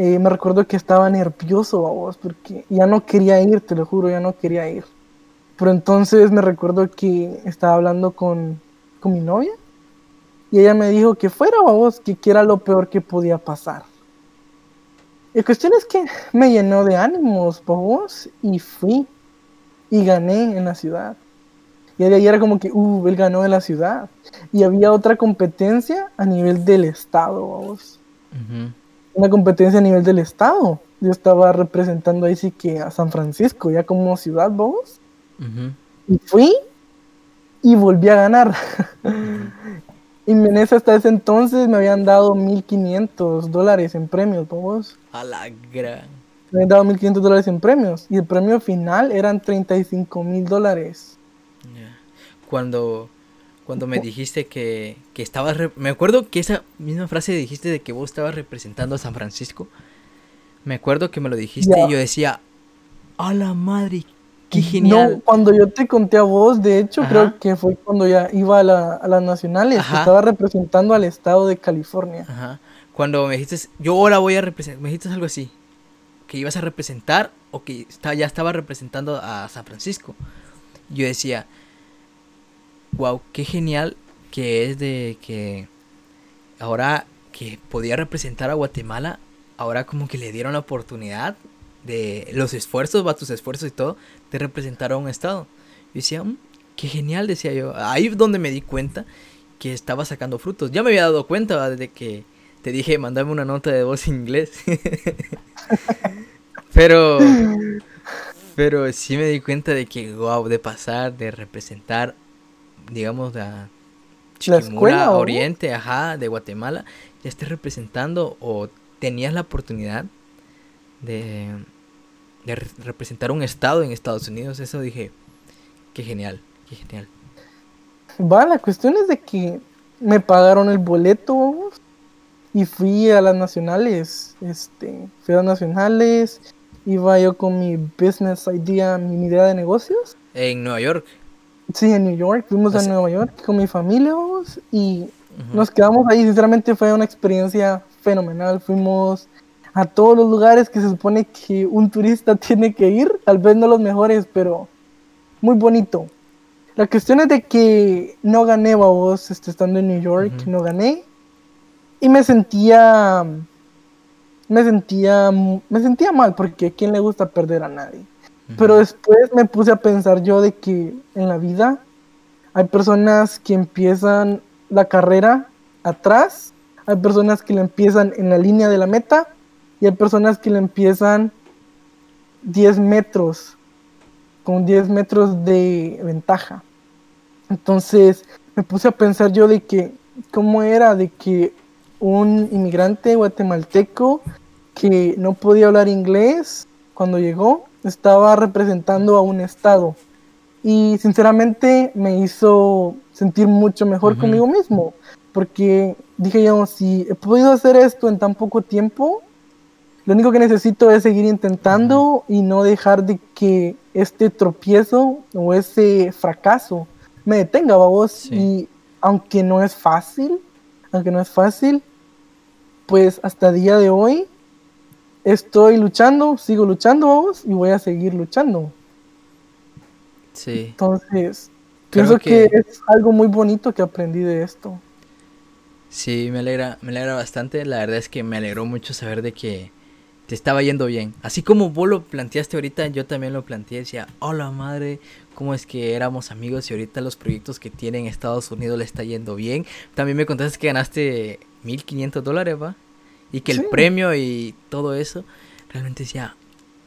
eh, me recuerdo que estaba nervioso, vos, porque ya no quería ir, te lo juro, ya no quería ir. Pero entonces me recuerdo que estaba hablando con, con mi novia y ella me dijo que fuera, vos, que, que era lo peor que podía pasar. La cuestión es que me llenó de ánimos, vos, y fui y gané en la ciudad. Y de ahí era como que, uh, él ganó en la ciudad. Y había otra competencia a nivel del estado, vamos. Una competencia a nivel del estado. Yo estaba representando ahí sí que a San Francisco, ya como ciudad, vamos. Y fui y volví a ganar. y en ese hasta ese entonces me habían dado 1500 dólares en premios, vamos. A la gran. Me habían dado 1500 dólares en premios. Y el premio final eran 35 mil dólares. Cuando, cuando me dijiste que, que estabas... Me acuerdo que esa misma frase dijiste de que vos estabas representando a San Francisco. Me acuerdo que me lo dijiste y yo decía, a la madre, qué genial. No, cuando yo te conté a vos, de hecho, creo que fue cuando ya iba a, las nacionales, estaba representando al estado de California. Ajá. Cuando me dijiste, yo ahora voy a representar, me dijiste algo así, que ibas a representar o que ya estaba representando a San Francisco. Yo decía, wow, qué genial que es de que ahora que podía representar a Guatemala, ahora como que le dieron la oportunidad de los esfuerzos, va tus esfuerzos y todo, de representar a un estado. Y decía, mm, qué genial, decía yo. Ahí es donde me di cuenta que estaba sacando frutos. Ya me había dado cuenta desde que te dije, mandame una nota de voz en inglés. pero, pero sí me di cuenta de que, wow, de pasar, de representar digamos, de Chiquimula, Oriente, ajá, de Guatemala, ya estés representando o tenías la oportunidad de, de representar un estado en Estados Unidos, eso dije, qué genial, qué genial. Va, la cuestión es de que me pagaron el boleto y fui a las nacionales, este, fui a las nacionales, iba yo con mi business idea, mi idea de negocios. En Nueva York. Sí, en New York, fuimos a Nueva York con mi familia y nos quedamos ahí. Sinceramente fue una experiencia fenomenal. Fuimos a todos los lugares que se supone que un turista tiene que ir, tal vez no los mejores, pero muy bonito. La cuestión es de que no gané, vos, este, estando en New York, no gané. Y me sentía, me sentía, me sentía mal, porque a quién le gusta perder a nadie. Pero después me puse a pensar yo de que en la vida hay personas que empiezan la carrera atrás, hay personas que la empiezan en la línea de la meta y hay personas que la empiezan 10 metros, con 10 metros de ventaja. Entonces me puse a pensar yo de que, ¿cómo era de que un inmigrante guatemalteco que no podía hablar inglés cuando llegó, estaba representando a un estado. Y sinceramente me hizo sentir mucho mejor conmigo mismo, porque dije yo, si he podido hacer esto en tan poco tiempo, lo único que necesito es seguir intentando y no dejar de que este tropiezo o ese fracaso me detenga, vos. Y aunque no es fácil, aunque no es fácil, pues hasta día de hoy estoy luchando, sigo luchando vos y voy a seguir luchando. Sí. Entonces, pienso que... es algo muy bonito que aprendí de esto. Sí, me alegra, me alegra bastante. La verdad es que me alegró mucho saber de que te estaba yendo bien. Así como vos lo planteaste ahorita, yo también lo planteé. Decía, hola madre, cómo es que éramos amigos y ahorita los proyectos que tienen en Estados Unidos le está yendo bien. También me contaste que ganaste 1500 dólares, ¿va? Y que el premio y todo eso, realmente decía,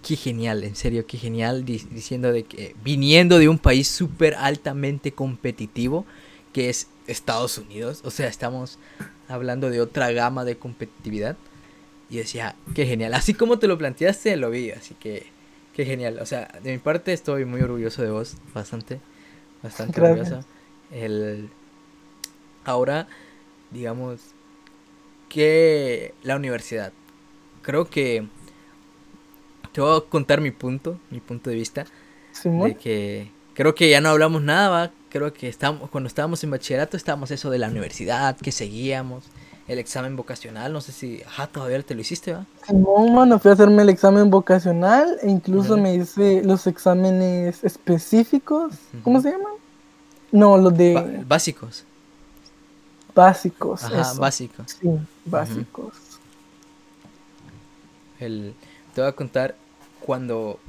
qué genial, en serio, qué genial, diciendo de que viniendo de un país súper altamente competitivo, que es Estados Unidos, o sea, estamos hablando de otra gama de competitividad. Y decía, qué genial, así como te lo planteaste, lo vi, así que, qué genial. O sea, de mi parte estoy muy orgulloso de vos, bastante, bastante orgulloso. El... Ahora, digamos, que la universidad. Creo que te voy a contar mi punto, mi punto de vista. De que creo que ya no hablamos nada, ¿va? creo que estamos, cuando estábamos en bachillerato estábamos eso de la universidad, que seguíamos, el examen vocacional, no sé si, ajá, todavía te lo hiciste, ¿va? No, mano, fui a hacerme el examen vocacional e incluso me hice los exámenes específicos, ¿cómo se llaman? No, los de... básicos. Básicos. Ajá, básicos. Sí, básicos. El, te voy a contar cuando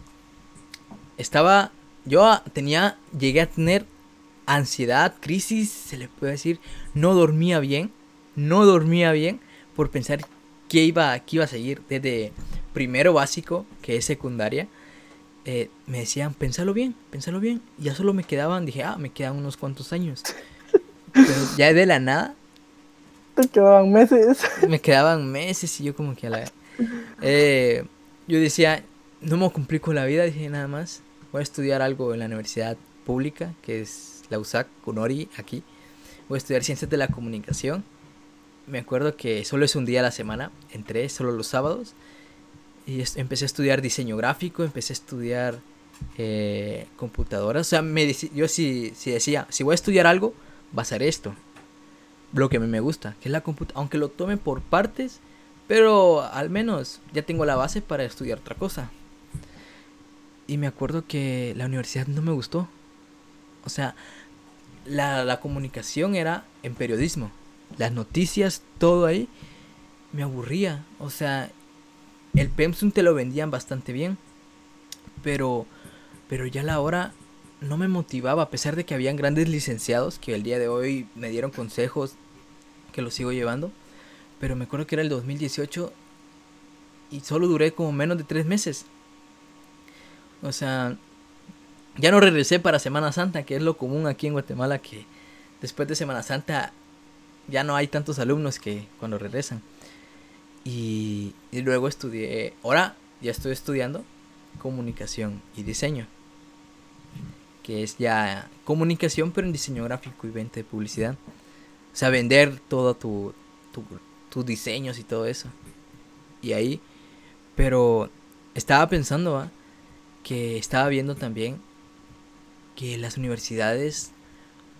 estaba, yo tenía, llegué a tener ansiedad, crisis, se le puede decir, no dormía bien, no dormía bien por pensar que iba, que iba a seguir desde primero básico, que es secundaria. Eh, me decían, pensalo bien, pensalo bien. Ya solo me quedaban, dije, ah, me quedan unos cuantos años. Pero ya de la nada. Te quedaban meses. Me quedaban meses y yo como que a la... Eh, yo decía, no me complico la vida, dije nada más. Voy a estudiar algo en la universidad pública, que es la USAC, Kunori, aquí. Voy a estudiar ciencias de la comunicación. Me acuerdo que solo es un día a la semana, entré solo los sábados. Y empecé a estudiar diseño gráfico, empecé a estudiar eh, computadoras. O sea, yo si, si decía, si voy a estudiar algo, va a ser esto. Lo que a mí me gusta, que es la computadora. Aunque lo tome por partes, pero al menos ya tengo la base para estudiar otra cosa. Y me acuerdo que la universidad no me gustó. O sea, la, la comunicación era en periodismo. Las noticias, todo ahí, me aburría. O sea, el Pemsum te lo vendían bastante bien. Pero, pero ya la hora no me motivaba, a pesar de que habían grandes licenciados que el día de hoy me dieron consejos que los sigo llevando. Pero me acuerdo que era el 2018 y solo duré como menos de tres meses. O sea, ya no regresé para Semana Santa, que es lo común aquí en Guatemala, que después de Semana Santa ya no hay tantos alumnos que cuando regresan. Y, y luego estudié, ahora ya estoy estudiando comunicación y diseño que es ya comunicación, pero en diseño gráfico y venta de publicidad. O sea, vender todo tu, tus diseños y todo eso. Y ahí, pero estaba pensando que estaba viendo también que las universidades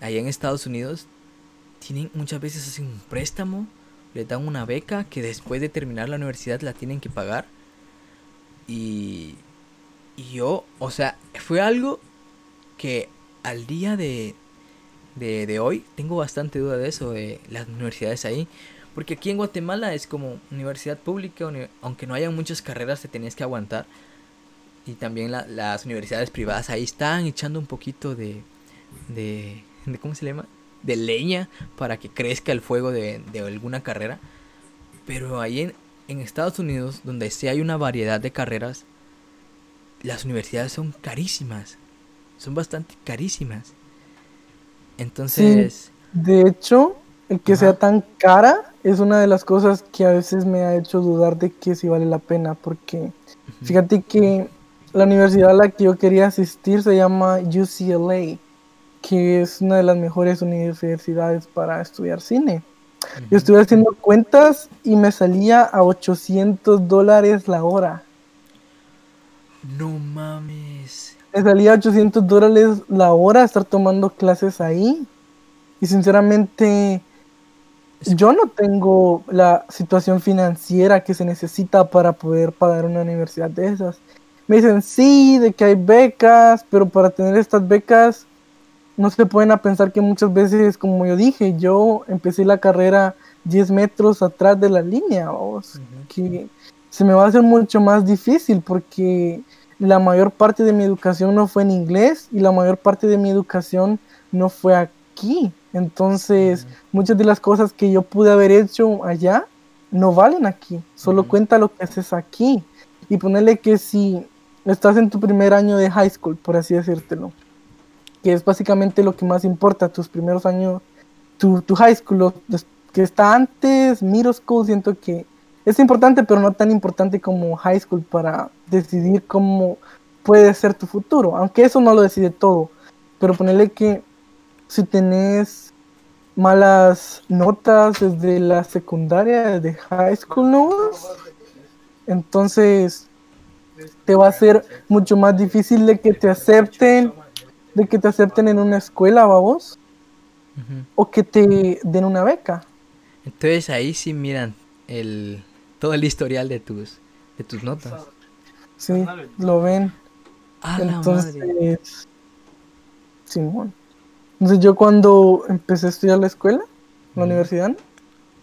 allá en Estados Unidos tienen muchas veces hacen un préstamo, le dan una beca que después de terminar la universidad la tienen que pagar. Y, y yo, o sea, fue algo que al día de, de, hoy tengo bastante duda de eso, de las universidades ahí. Porque aquí en Guatemala es como universidad pública, aunque no haya muchas carreras te tenés que aguantar. Y también las universidades privadas ahí están echando un poquito de, de, de, ¿cómo se llama? De leña para que crezca el fuego de, de alguna carrera. Pero ahí en, en Estados Unidos, donde sí hay una variedad de carreras, las universidades son carísimas son bastante carísimas. Entonces... de hecho, el que sea tan cara es una de las cosas que a veces me ha hecho dudar de que si vale la pena, porque fíjate que la universidad a la que yo quería asistir se llama UCLA, que es una de las mejores universidades para estudiar cine. Yo estuve haciendo cuentas y me salía a 800 dólares la hora. No mames. Me salía 800 dólares la hora estar tomando clases ahí. Y sinceramente, yo no tengo la situación financiera que se necesita para poder pagar una universidad de esas. Me dicen, sí, de que hay becas, pero para tener estas becas no se pueden a pensar que muchas veces, como yo dije, yo empecé la carrera 10 metros atrás de la línea, que se me va a hacer mucho más difícil porque la mayor parte de mi educación no fue en inglés y la mayor parte de mi educación no fue aquí. Entonces, muchas de las cosas que yo pude haber hecho allá no valen aquí. Solo cuenta lo que haces aquí. Y ponerle que si estás en tu primer año de high school, por así decírtelo, que es básicamente lo que más importa, tus primeros años, tu, tu high school, que está antes, middle school, siento que es importante, pero no tan importante como high school para decidir cómo puede ser tu futuro. Aunque eso no lo decide todo. Pero ponerle que si tenés malas notas desde la secundaria, desde high school, ¿no? Entonces te va a ser mucho más difícil de que te acepten, de que te acepten en una escuela, vamos, o que te den una beca. Entonces ahí sí miran el, todo el historial de tus, de tus notas. Sí, lo ven. Entonces, Simón. Entonces yo cuando empecé a estudiar la escuela, la universidad,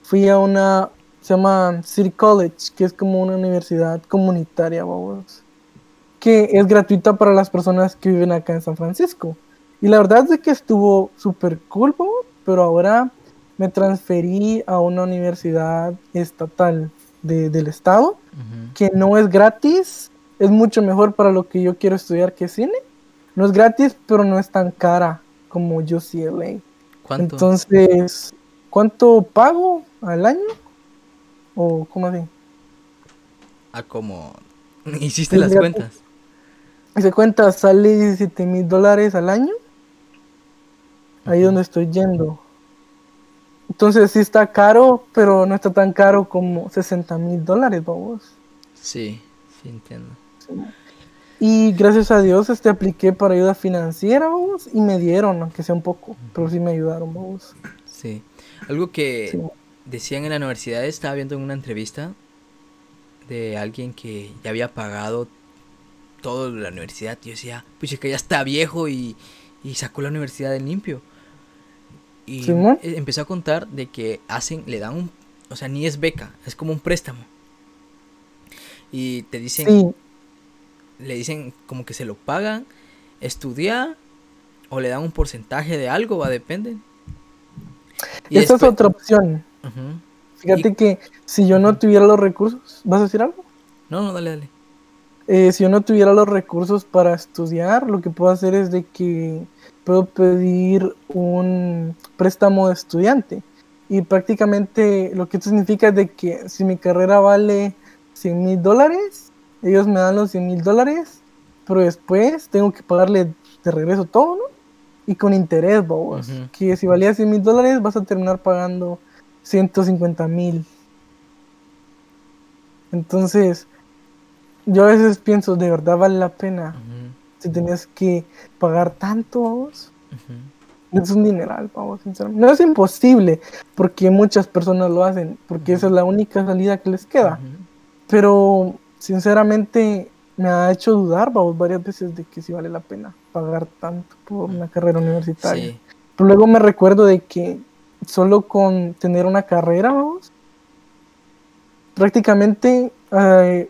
fui a una, se llama City College, que es como una universidad comunitaria, vamos, que es gratuita para las personas que viven acá en San Francisco. Y la verdad es que estuvo súper cool, babos, pero ahora me transferí a una universidad estatal de- del estado, que no es gratis, es mucho mejor para lo que yo quiero estudiar que cine. No es gratis, pero no es tan cara como UCLA. ¿Cuánto? Entonces, ¿cuánto pago al año? ¿O cómo así? Ah, como... ¿Hiciste las cuentas? Se cuenta, sale 17 mil dólares al año. Ahí donde estoy yendo. Entonces sí está caro, pero no está tan caro como 60 mil dólares, vamos. Sí, sí entiendo. Y gracias a Dios este apliqué para ayuda financiera, vamos, y me dieron, aunque sea un poco, pero sí me ayudaron, vamos. Sí. Algo que Sí. decían en la universidad, estaba viendo en una entrevista de alguien que ya había pagado todo la universidad. Y yo decía, pues que ya está viejo y, y sacó la universidad en limpio. Y Simón. e- empezó a contar de que hacen, le dan un, o sea, ni es beca, es como un préstamo. Y te dicen, Sí, le dicen como que se lo pagan, estudiar o le dan un porcentaje de algo, va, depende. Y esa es después- otra opción. Fíjate que si yo no tuviera los recursos, ¿vas a decir algo? No, no, dale, dale. Eh, si yo no tuviera los recursos para estudiar, lo que puedo hacer es de que puedo pedir un préstamo de estudiante. Y prácticamente lo que esto significa es de que si mi carrera vale 100 mil dólares, ellos me dan los 100 mil dólares, pero después tengo que pagarle de regreso todo, ¿no? Y con interés, babos. Ujú. Que si valía 100 mil dólares, vas a terminar pagando 150 mil. Entonces, yo a veces pienso, ¿de verdad vale la pena? Si tenías que pagar tanto, ujú. Es un dineral, vamos, sinceramente. No es imposible, porque muchas personas lo hacen, porque esa es la única salida que les queda. Pero, sinceramente, me ha hecho dudar, vamos, varias veces de que sí vale la pena pagar tanto por una carrera universitaria. Sí, Pero luego me recuerdo de que solo con tener una carrera, vamos, prácticamente eh,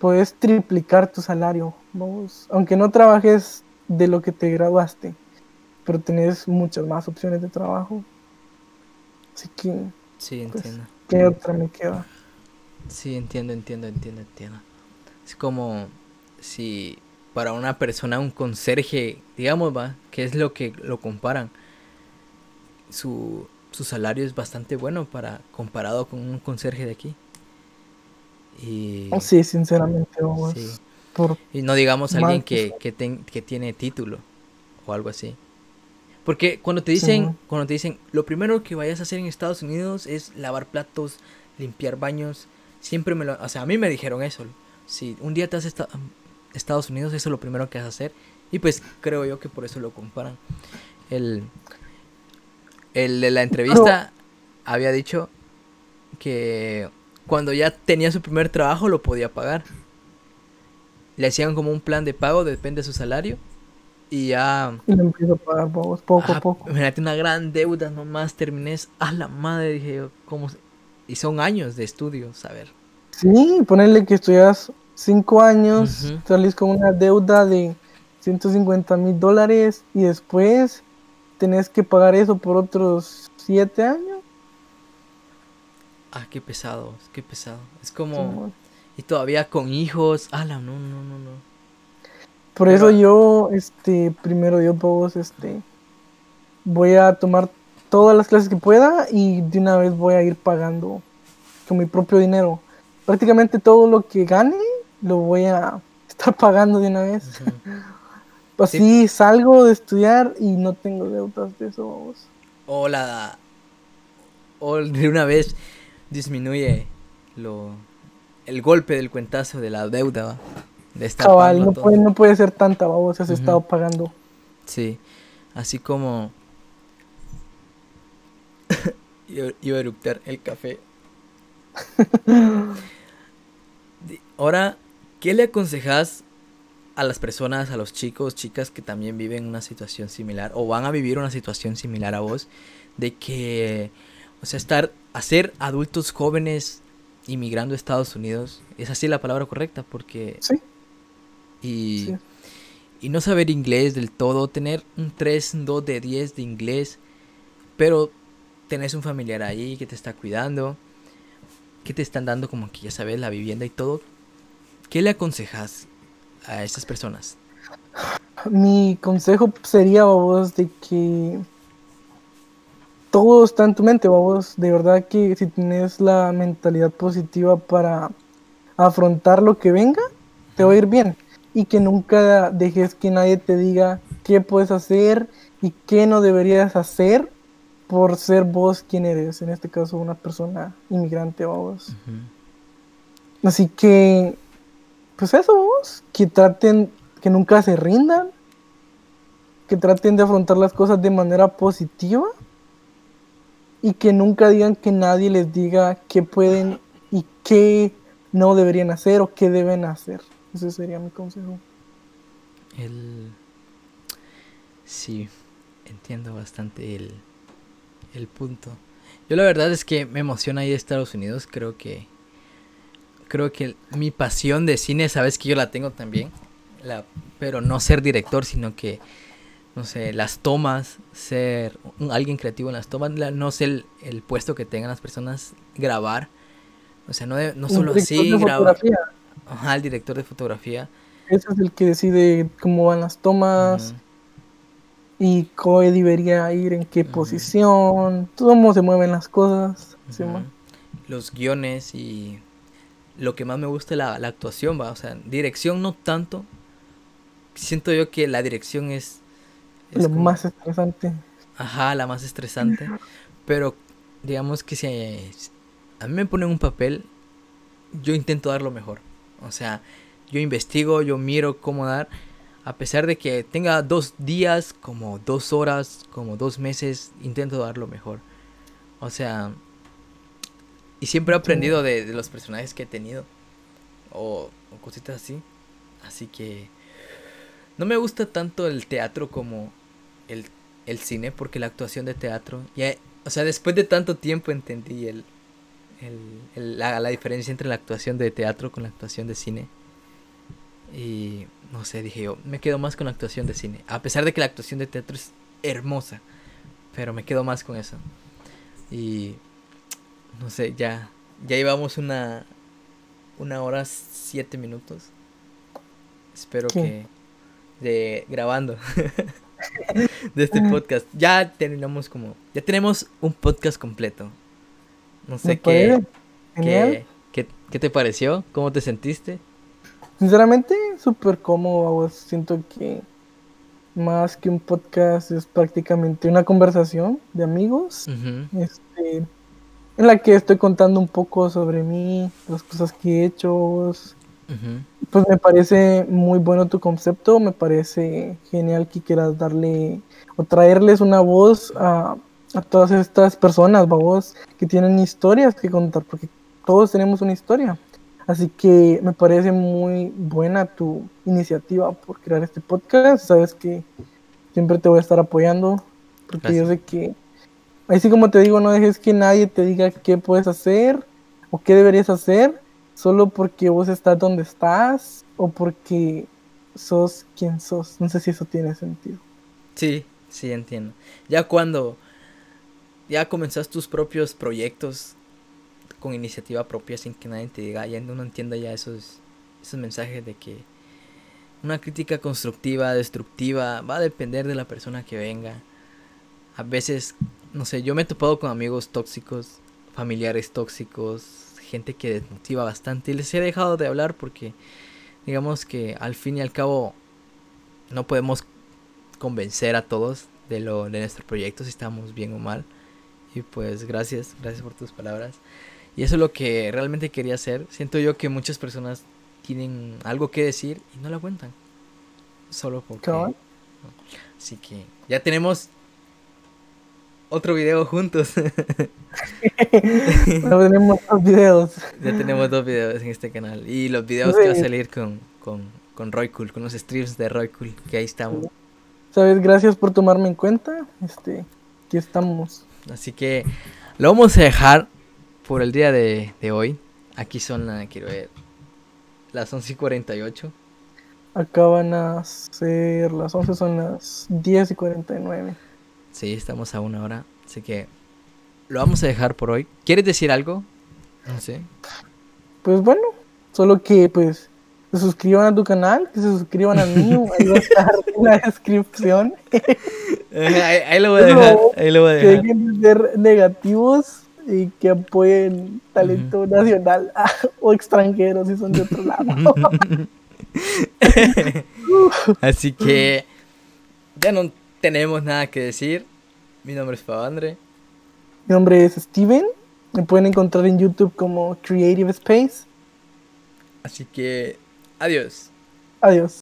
puedes triplicar tu salario, vamos, aunque no trabajes de lo que te graduaste, pero tenés muchas más opciones de trabajo. Así que, sí, pues, entiendo. ¿qué otra me queda? Sí, entiendo, entiendo, entiendo, entiendo. Es como si para una persona, un conserje, digamos, va, que es lo que lo comparan, su, su salario es bastante bueno para comparado con un conserje de aquí. Y, Oh, Sí, sinceramente, vamos, sí. Por Y no digamos Mal alguien que que, ten- que tiene título o algo así. Porque cuando te dicen, cuando te dicen, lo primero que vayas a hacer en Estados Unidos es lavar platos, limpiar baños, siempre me lo, o sea, a mí me dijeron eso. Si un día te a esta- Estados Unidos, eso es lo primero que vas a hacer. Y pues creo yo que por eso lo comparan. El, el de la entrevista había dicho que cuando ya tenía su primer trabajo lo podía pagar. Le hacían como un plan de pago, depende de su salario. Y ya. y empiezo a pagar, poco ah, a poco. Imagínate una gran deuda, nomás terminé. A la madre, dije yo. ¿cómo Y son años de estudio, saber. Sí, ponerle que estudias cinco años, salís con una deuda de 150 mil dólares y después tenés que pagar eso por otros siete años. Ah, qué pesado, qué pesado. Es como. Y todavía con hijos. A la, no, no, no, no. Por Pero- eso yo, este, primero Dios, vos, este, voy a tomar todas las clases que pueda y de una vez voy a ir pagando con mi propio dinero. Prácticamente todo lo que gane lo voy a estar pagando de una vez. Ujú. Así salgo de estudiar y no tengo deudas de eso. vamos. O la. O de una vez disminuye lo. El golpe del cuentazo de la deuda, ¿va? De estar Cabal, no puede, no puede ser tanta, vamos, has estado pagando. Sí, así como iba a eructar el café. Ahora, ¿qué le aconsejas a las personas, a los chicos, chicas que también viven una situación similar o van a vivir una situación similar a vos de que, o sea, estar, hacer adultos jóvenes inmigrando a Estados Unidos, es así la palabra correcta, porque Sí, y, Sí. y no saber inglés del todo, tener un 3, un 2 de 10 de inglés, pero tenés un familiar ahí que te está cuidando, que te están dando como que ya sabes la vivienda y todo, ¿qué le aconsejas a esas personas? Mi consejo sería, vos, de que todo está en tu mente, vos. De verdad que si tienes la mentalidad positiva para afrontar lo que venga, te va a ir bien. Y que nunca dejes que nadie te diga qué puedes hacer y qué no deberías hacer por ser vos quien eres. En este caso, una persona inmigrante, vos. Así que, pues eso, vos. Que traten, que nunca se rindan. Que traten de afrontar las cosas de manera positiva y que nunca digan que nadie les diga qué pueden y qué no deberían hacer o qué deben hacer. Ese sería mi consejo. El... Sí, entiendo bastante el, el punto. Yo la verdad es que me emociona ir a Estados Unidos. Creo que creo que mi pasión de cine, sabes que yo la tengo también. La, pero no ser director, sino que no sé, las tomas, ser alguien creativo en las tomas, no sé el, puesto que tengan las personas, grabar. O sea, no, no solo así, grabar. Ajá, el director de fotografía. Ese es el que decide cómo van las tomas y cómo debería ir, en qué posición, cómo se mueven las cosas. Los guiones y lo que más me gusta es la, la actuación, va. O sea, dirección no tanto. Siento yo que la dirección es lo más estresante. Ajá, la más estresante. Pero digamos que si a mí me ponen un papel, yo intento dar lo mejor. O sea, yo investigo, yo miro cómo dar. A pesar de que tenga dos días, como dos horas, como dos meses, intento dar lo mejor. O sea, y siempre he aprendido de, los personajes que he tenido. O, o, cositas así. Así que no me gusta tanto el teatro como el, cine, porque la actuación de teatro, ya, o sea, después de tanto tiempo entendí el, la, diferencia entre la actuación de teatro con la actuación de cine. Y no sé, dije yo, me quedo más con la actuación de cine. A pesar de que la actuación de teatro es hermosa, pero me quedo más con eso. Y no sé, ya, ya llevamos una, una hora siete minutos. Espero que de grabando. de este podcast. Ya terminamos como. Ya tenemos un podcast completo. No sé qué, qué, qué, te pareció, cómo te sentiste. Sinceramente, súper cómodo. Siento que más que un podcast es prácticamente una conversación de amigos. este, en la que estoy contando un poco sobre mí, las cosas que he hecho, pues me parece muy bueno tu concepto, me parece genial que quieras darle o traerles una voz a, todas estas personas, vos, que tienen historias que contar, porque todos tenemos una historia. Así que me parece muy buena tu iniciativa por crear este podcast. Sabes que siempre te voy a estar apoyando, porque yo sé que, así como te digo, no dejes que nadie te diga qué puedes hacer o qué deberías hacer solo porque vos estás donde estás o porque sos quien sos. No sé si eso tiene sentido. Sí, sí, entiendo. Ya cuando ya comenzas tus propios proyectos con iniciativa propia sin que nadie te diga, ya uno entienda ya esos, esos mensajes de que una crítica constructiva, destructiva, va a depender de la persona que venga. A veces, no sé, yo me he topado con amigos tóxicos, familiares tóxicos, gente que desmotiva bastante. Y les he dejado de hablar porque digamos que al fin y al cabo no podemos convencer a todos de lo de nuestro proyecto si estamos bien o mal. Y pues gracias gracias por tus palabras. Y eso es lo que realmente quería hacer. Siento yo que muchas personas tienen algo que decir y no la cuentan solo porque así que ya tenemos otro video juntos. ya tenemos dos videos. Ya tenemos dos videos en este canal. Y los videos que va a salir con, con, con Roy Cool, con los streams de Roy Cool, que ahí estamos. Sabes, gracias por tomarme en cuenta. Este, aquí estamos. Así que lo vamos a dejar por el día de, de hoy. Aquí son, quiero ver, las 11 y 48. Acá van a ser las 11, son las 10 y 49. Sí, estamos a una hora, así que lo vamos a dejar por hoy. ¿Quieres decir algo? Sé. Pues bueno, solo que pues se suscriban a tu canal, que se suscriban al mío, ahí va a estar en la descripción. ahí, ahí lo voy a dejar, ahí lo voy a Que dejar. dejen de ser negativos y que apoyen talento nacional o extranjero si son de otro lado. Así que ya no tenemos nada que decir. Mi nombre es Pavandre. Mi nombre es Steven, me pueden encontrar en YouTube como Creative Space. Así que adiós. Adiós.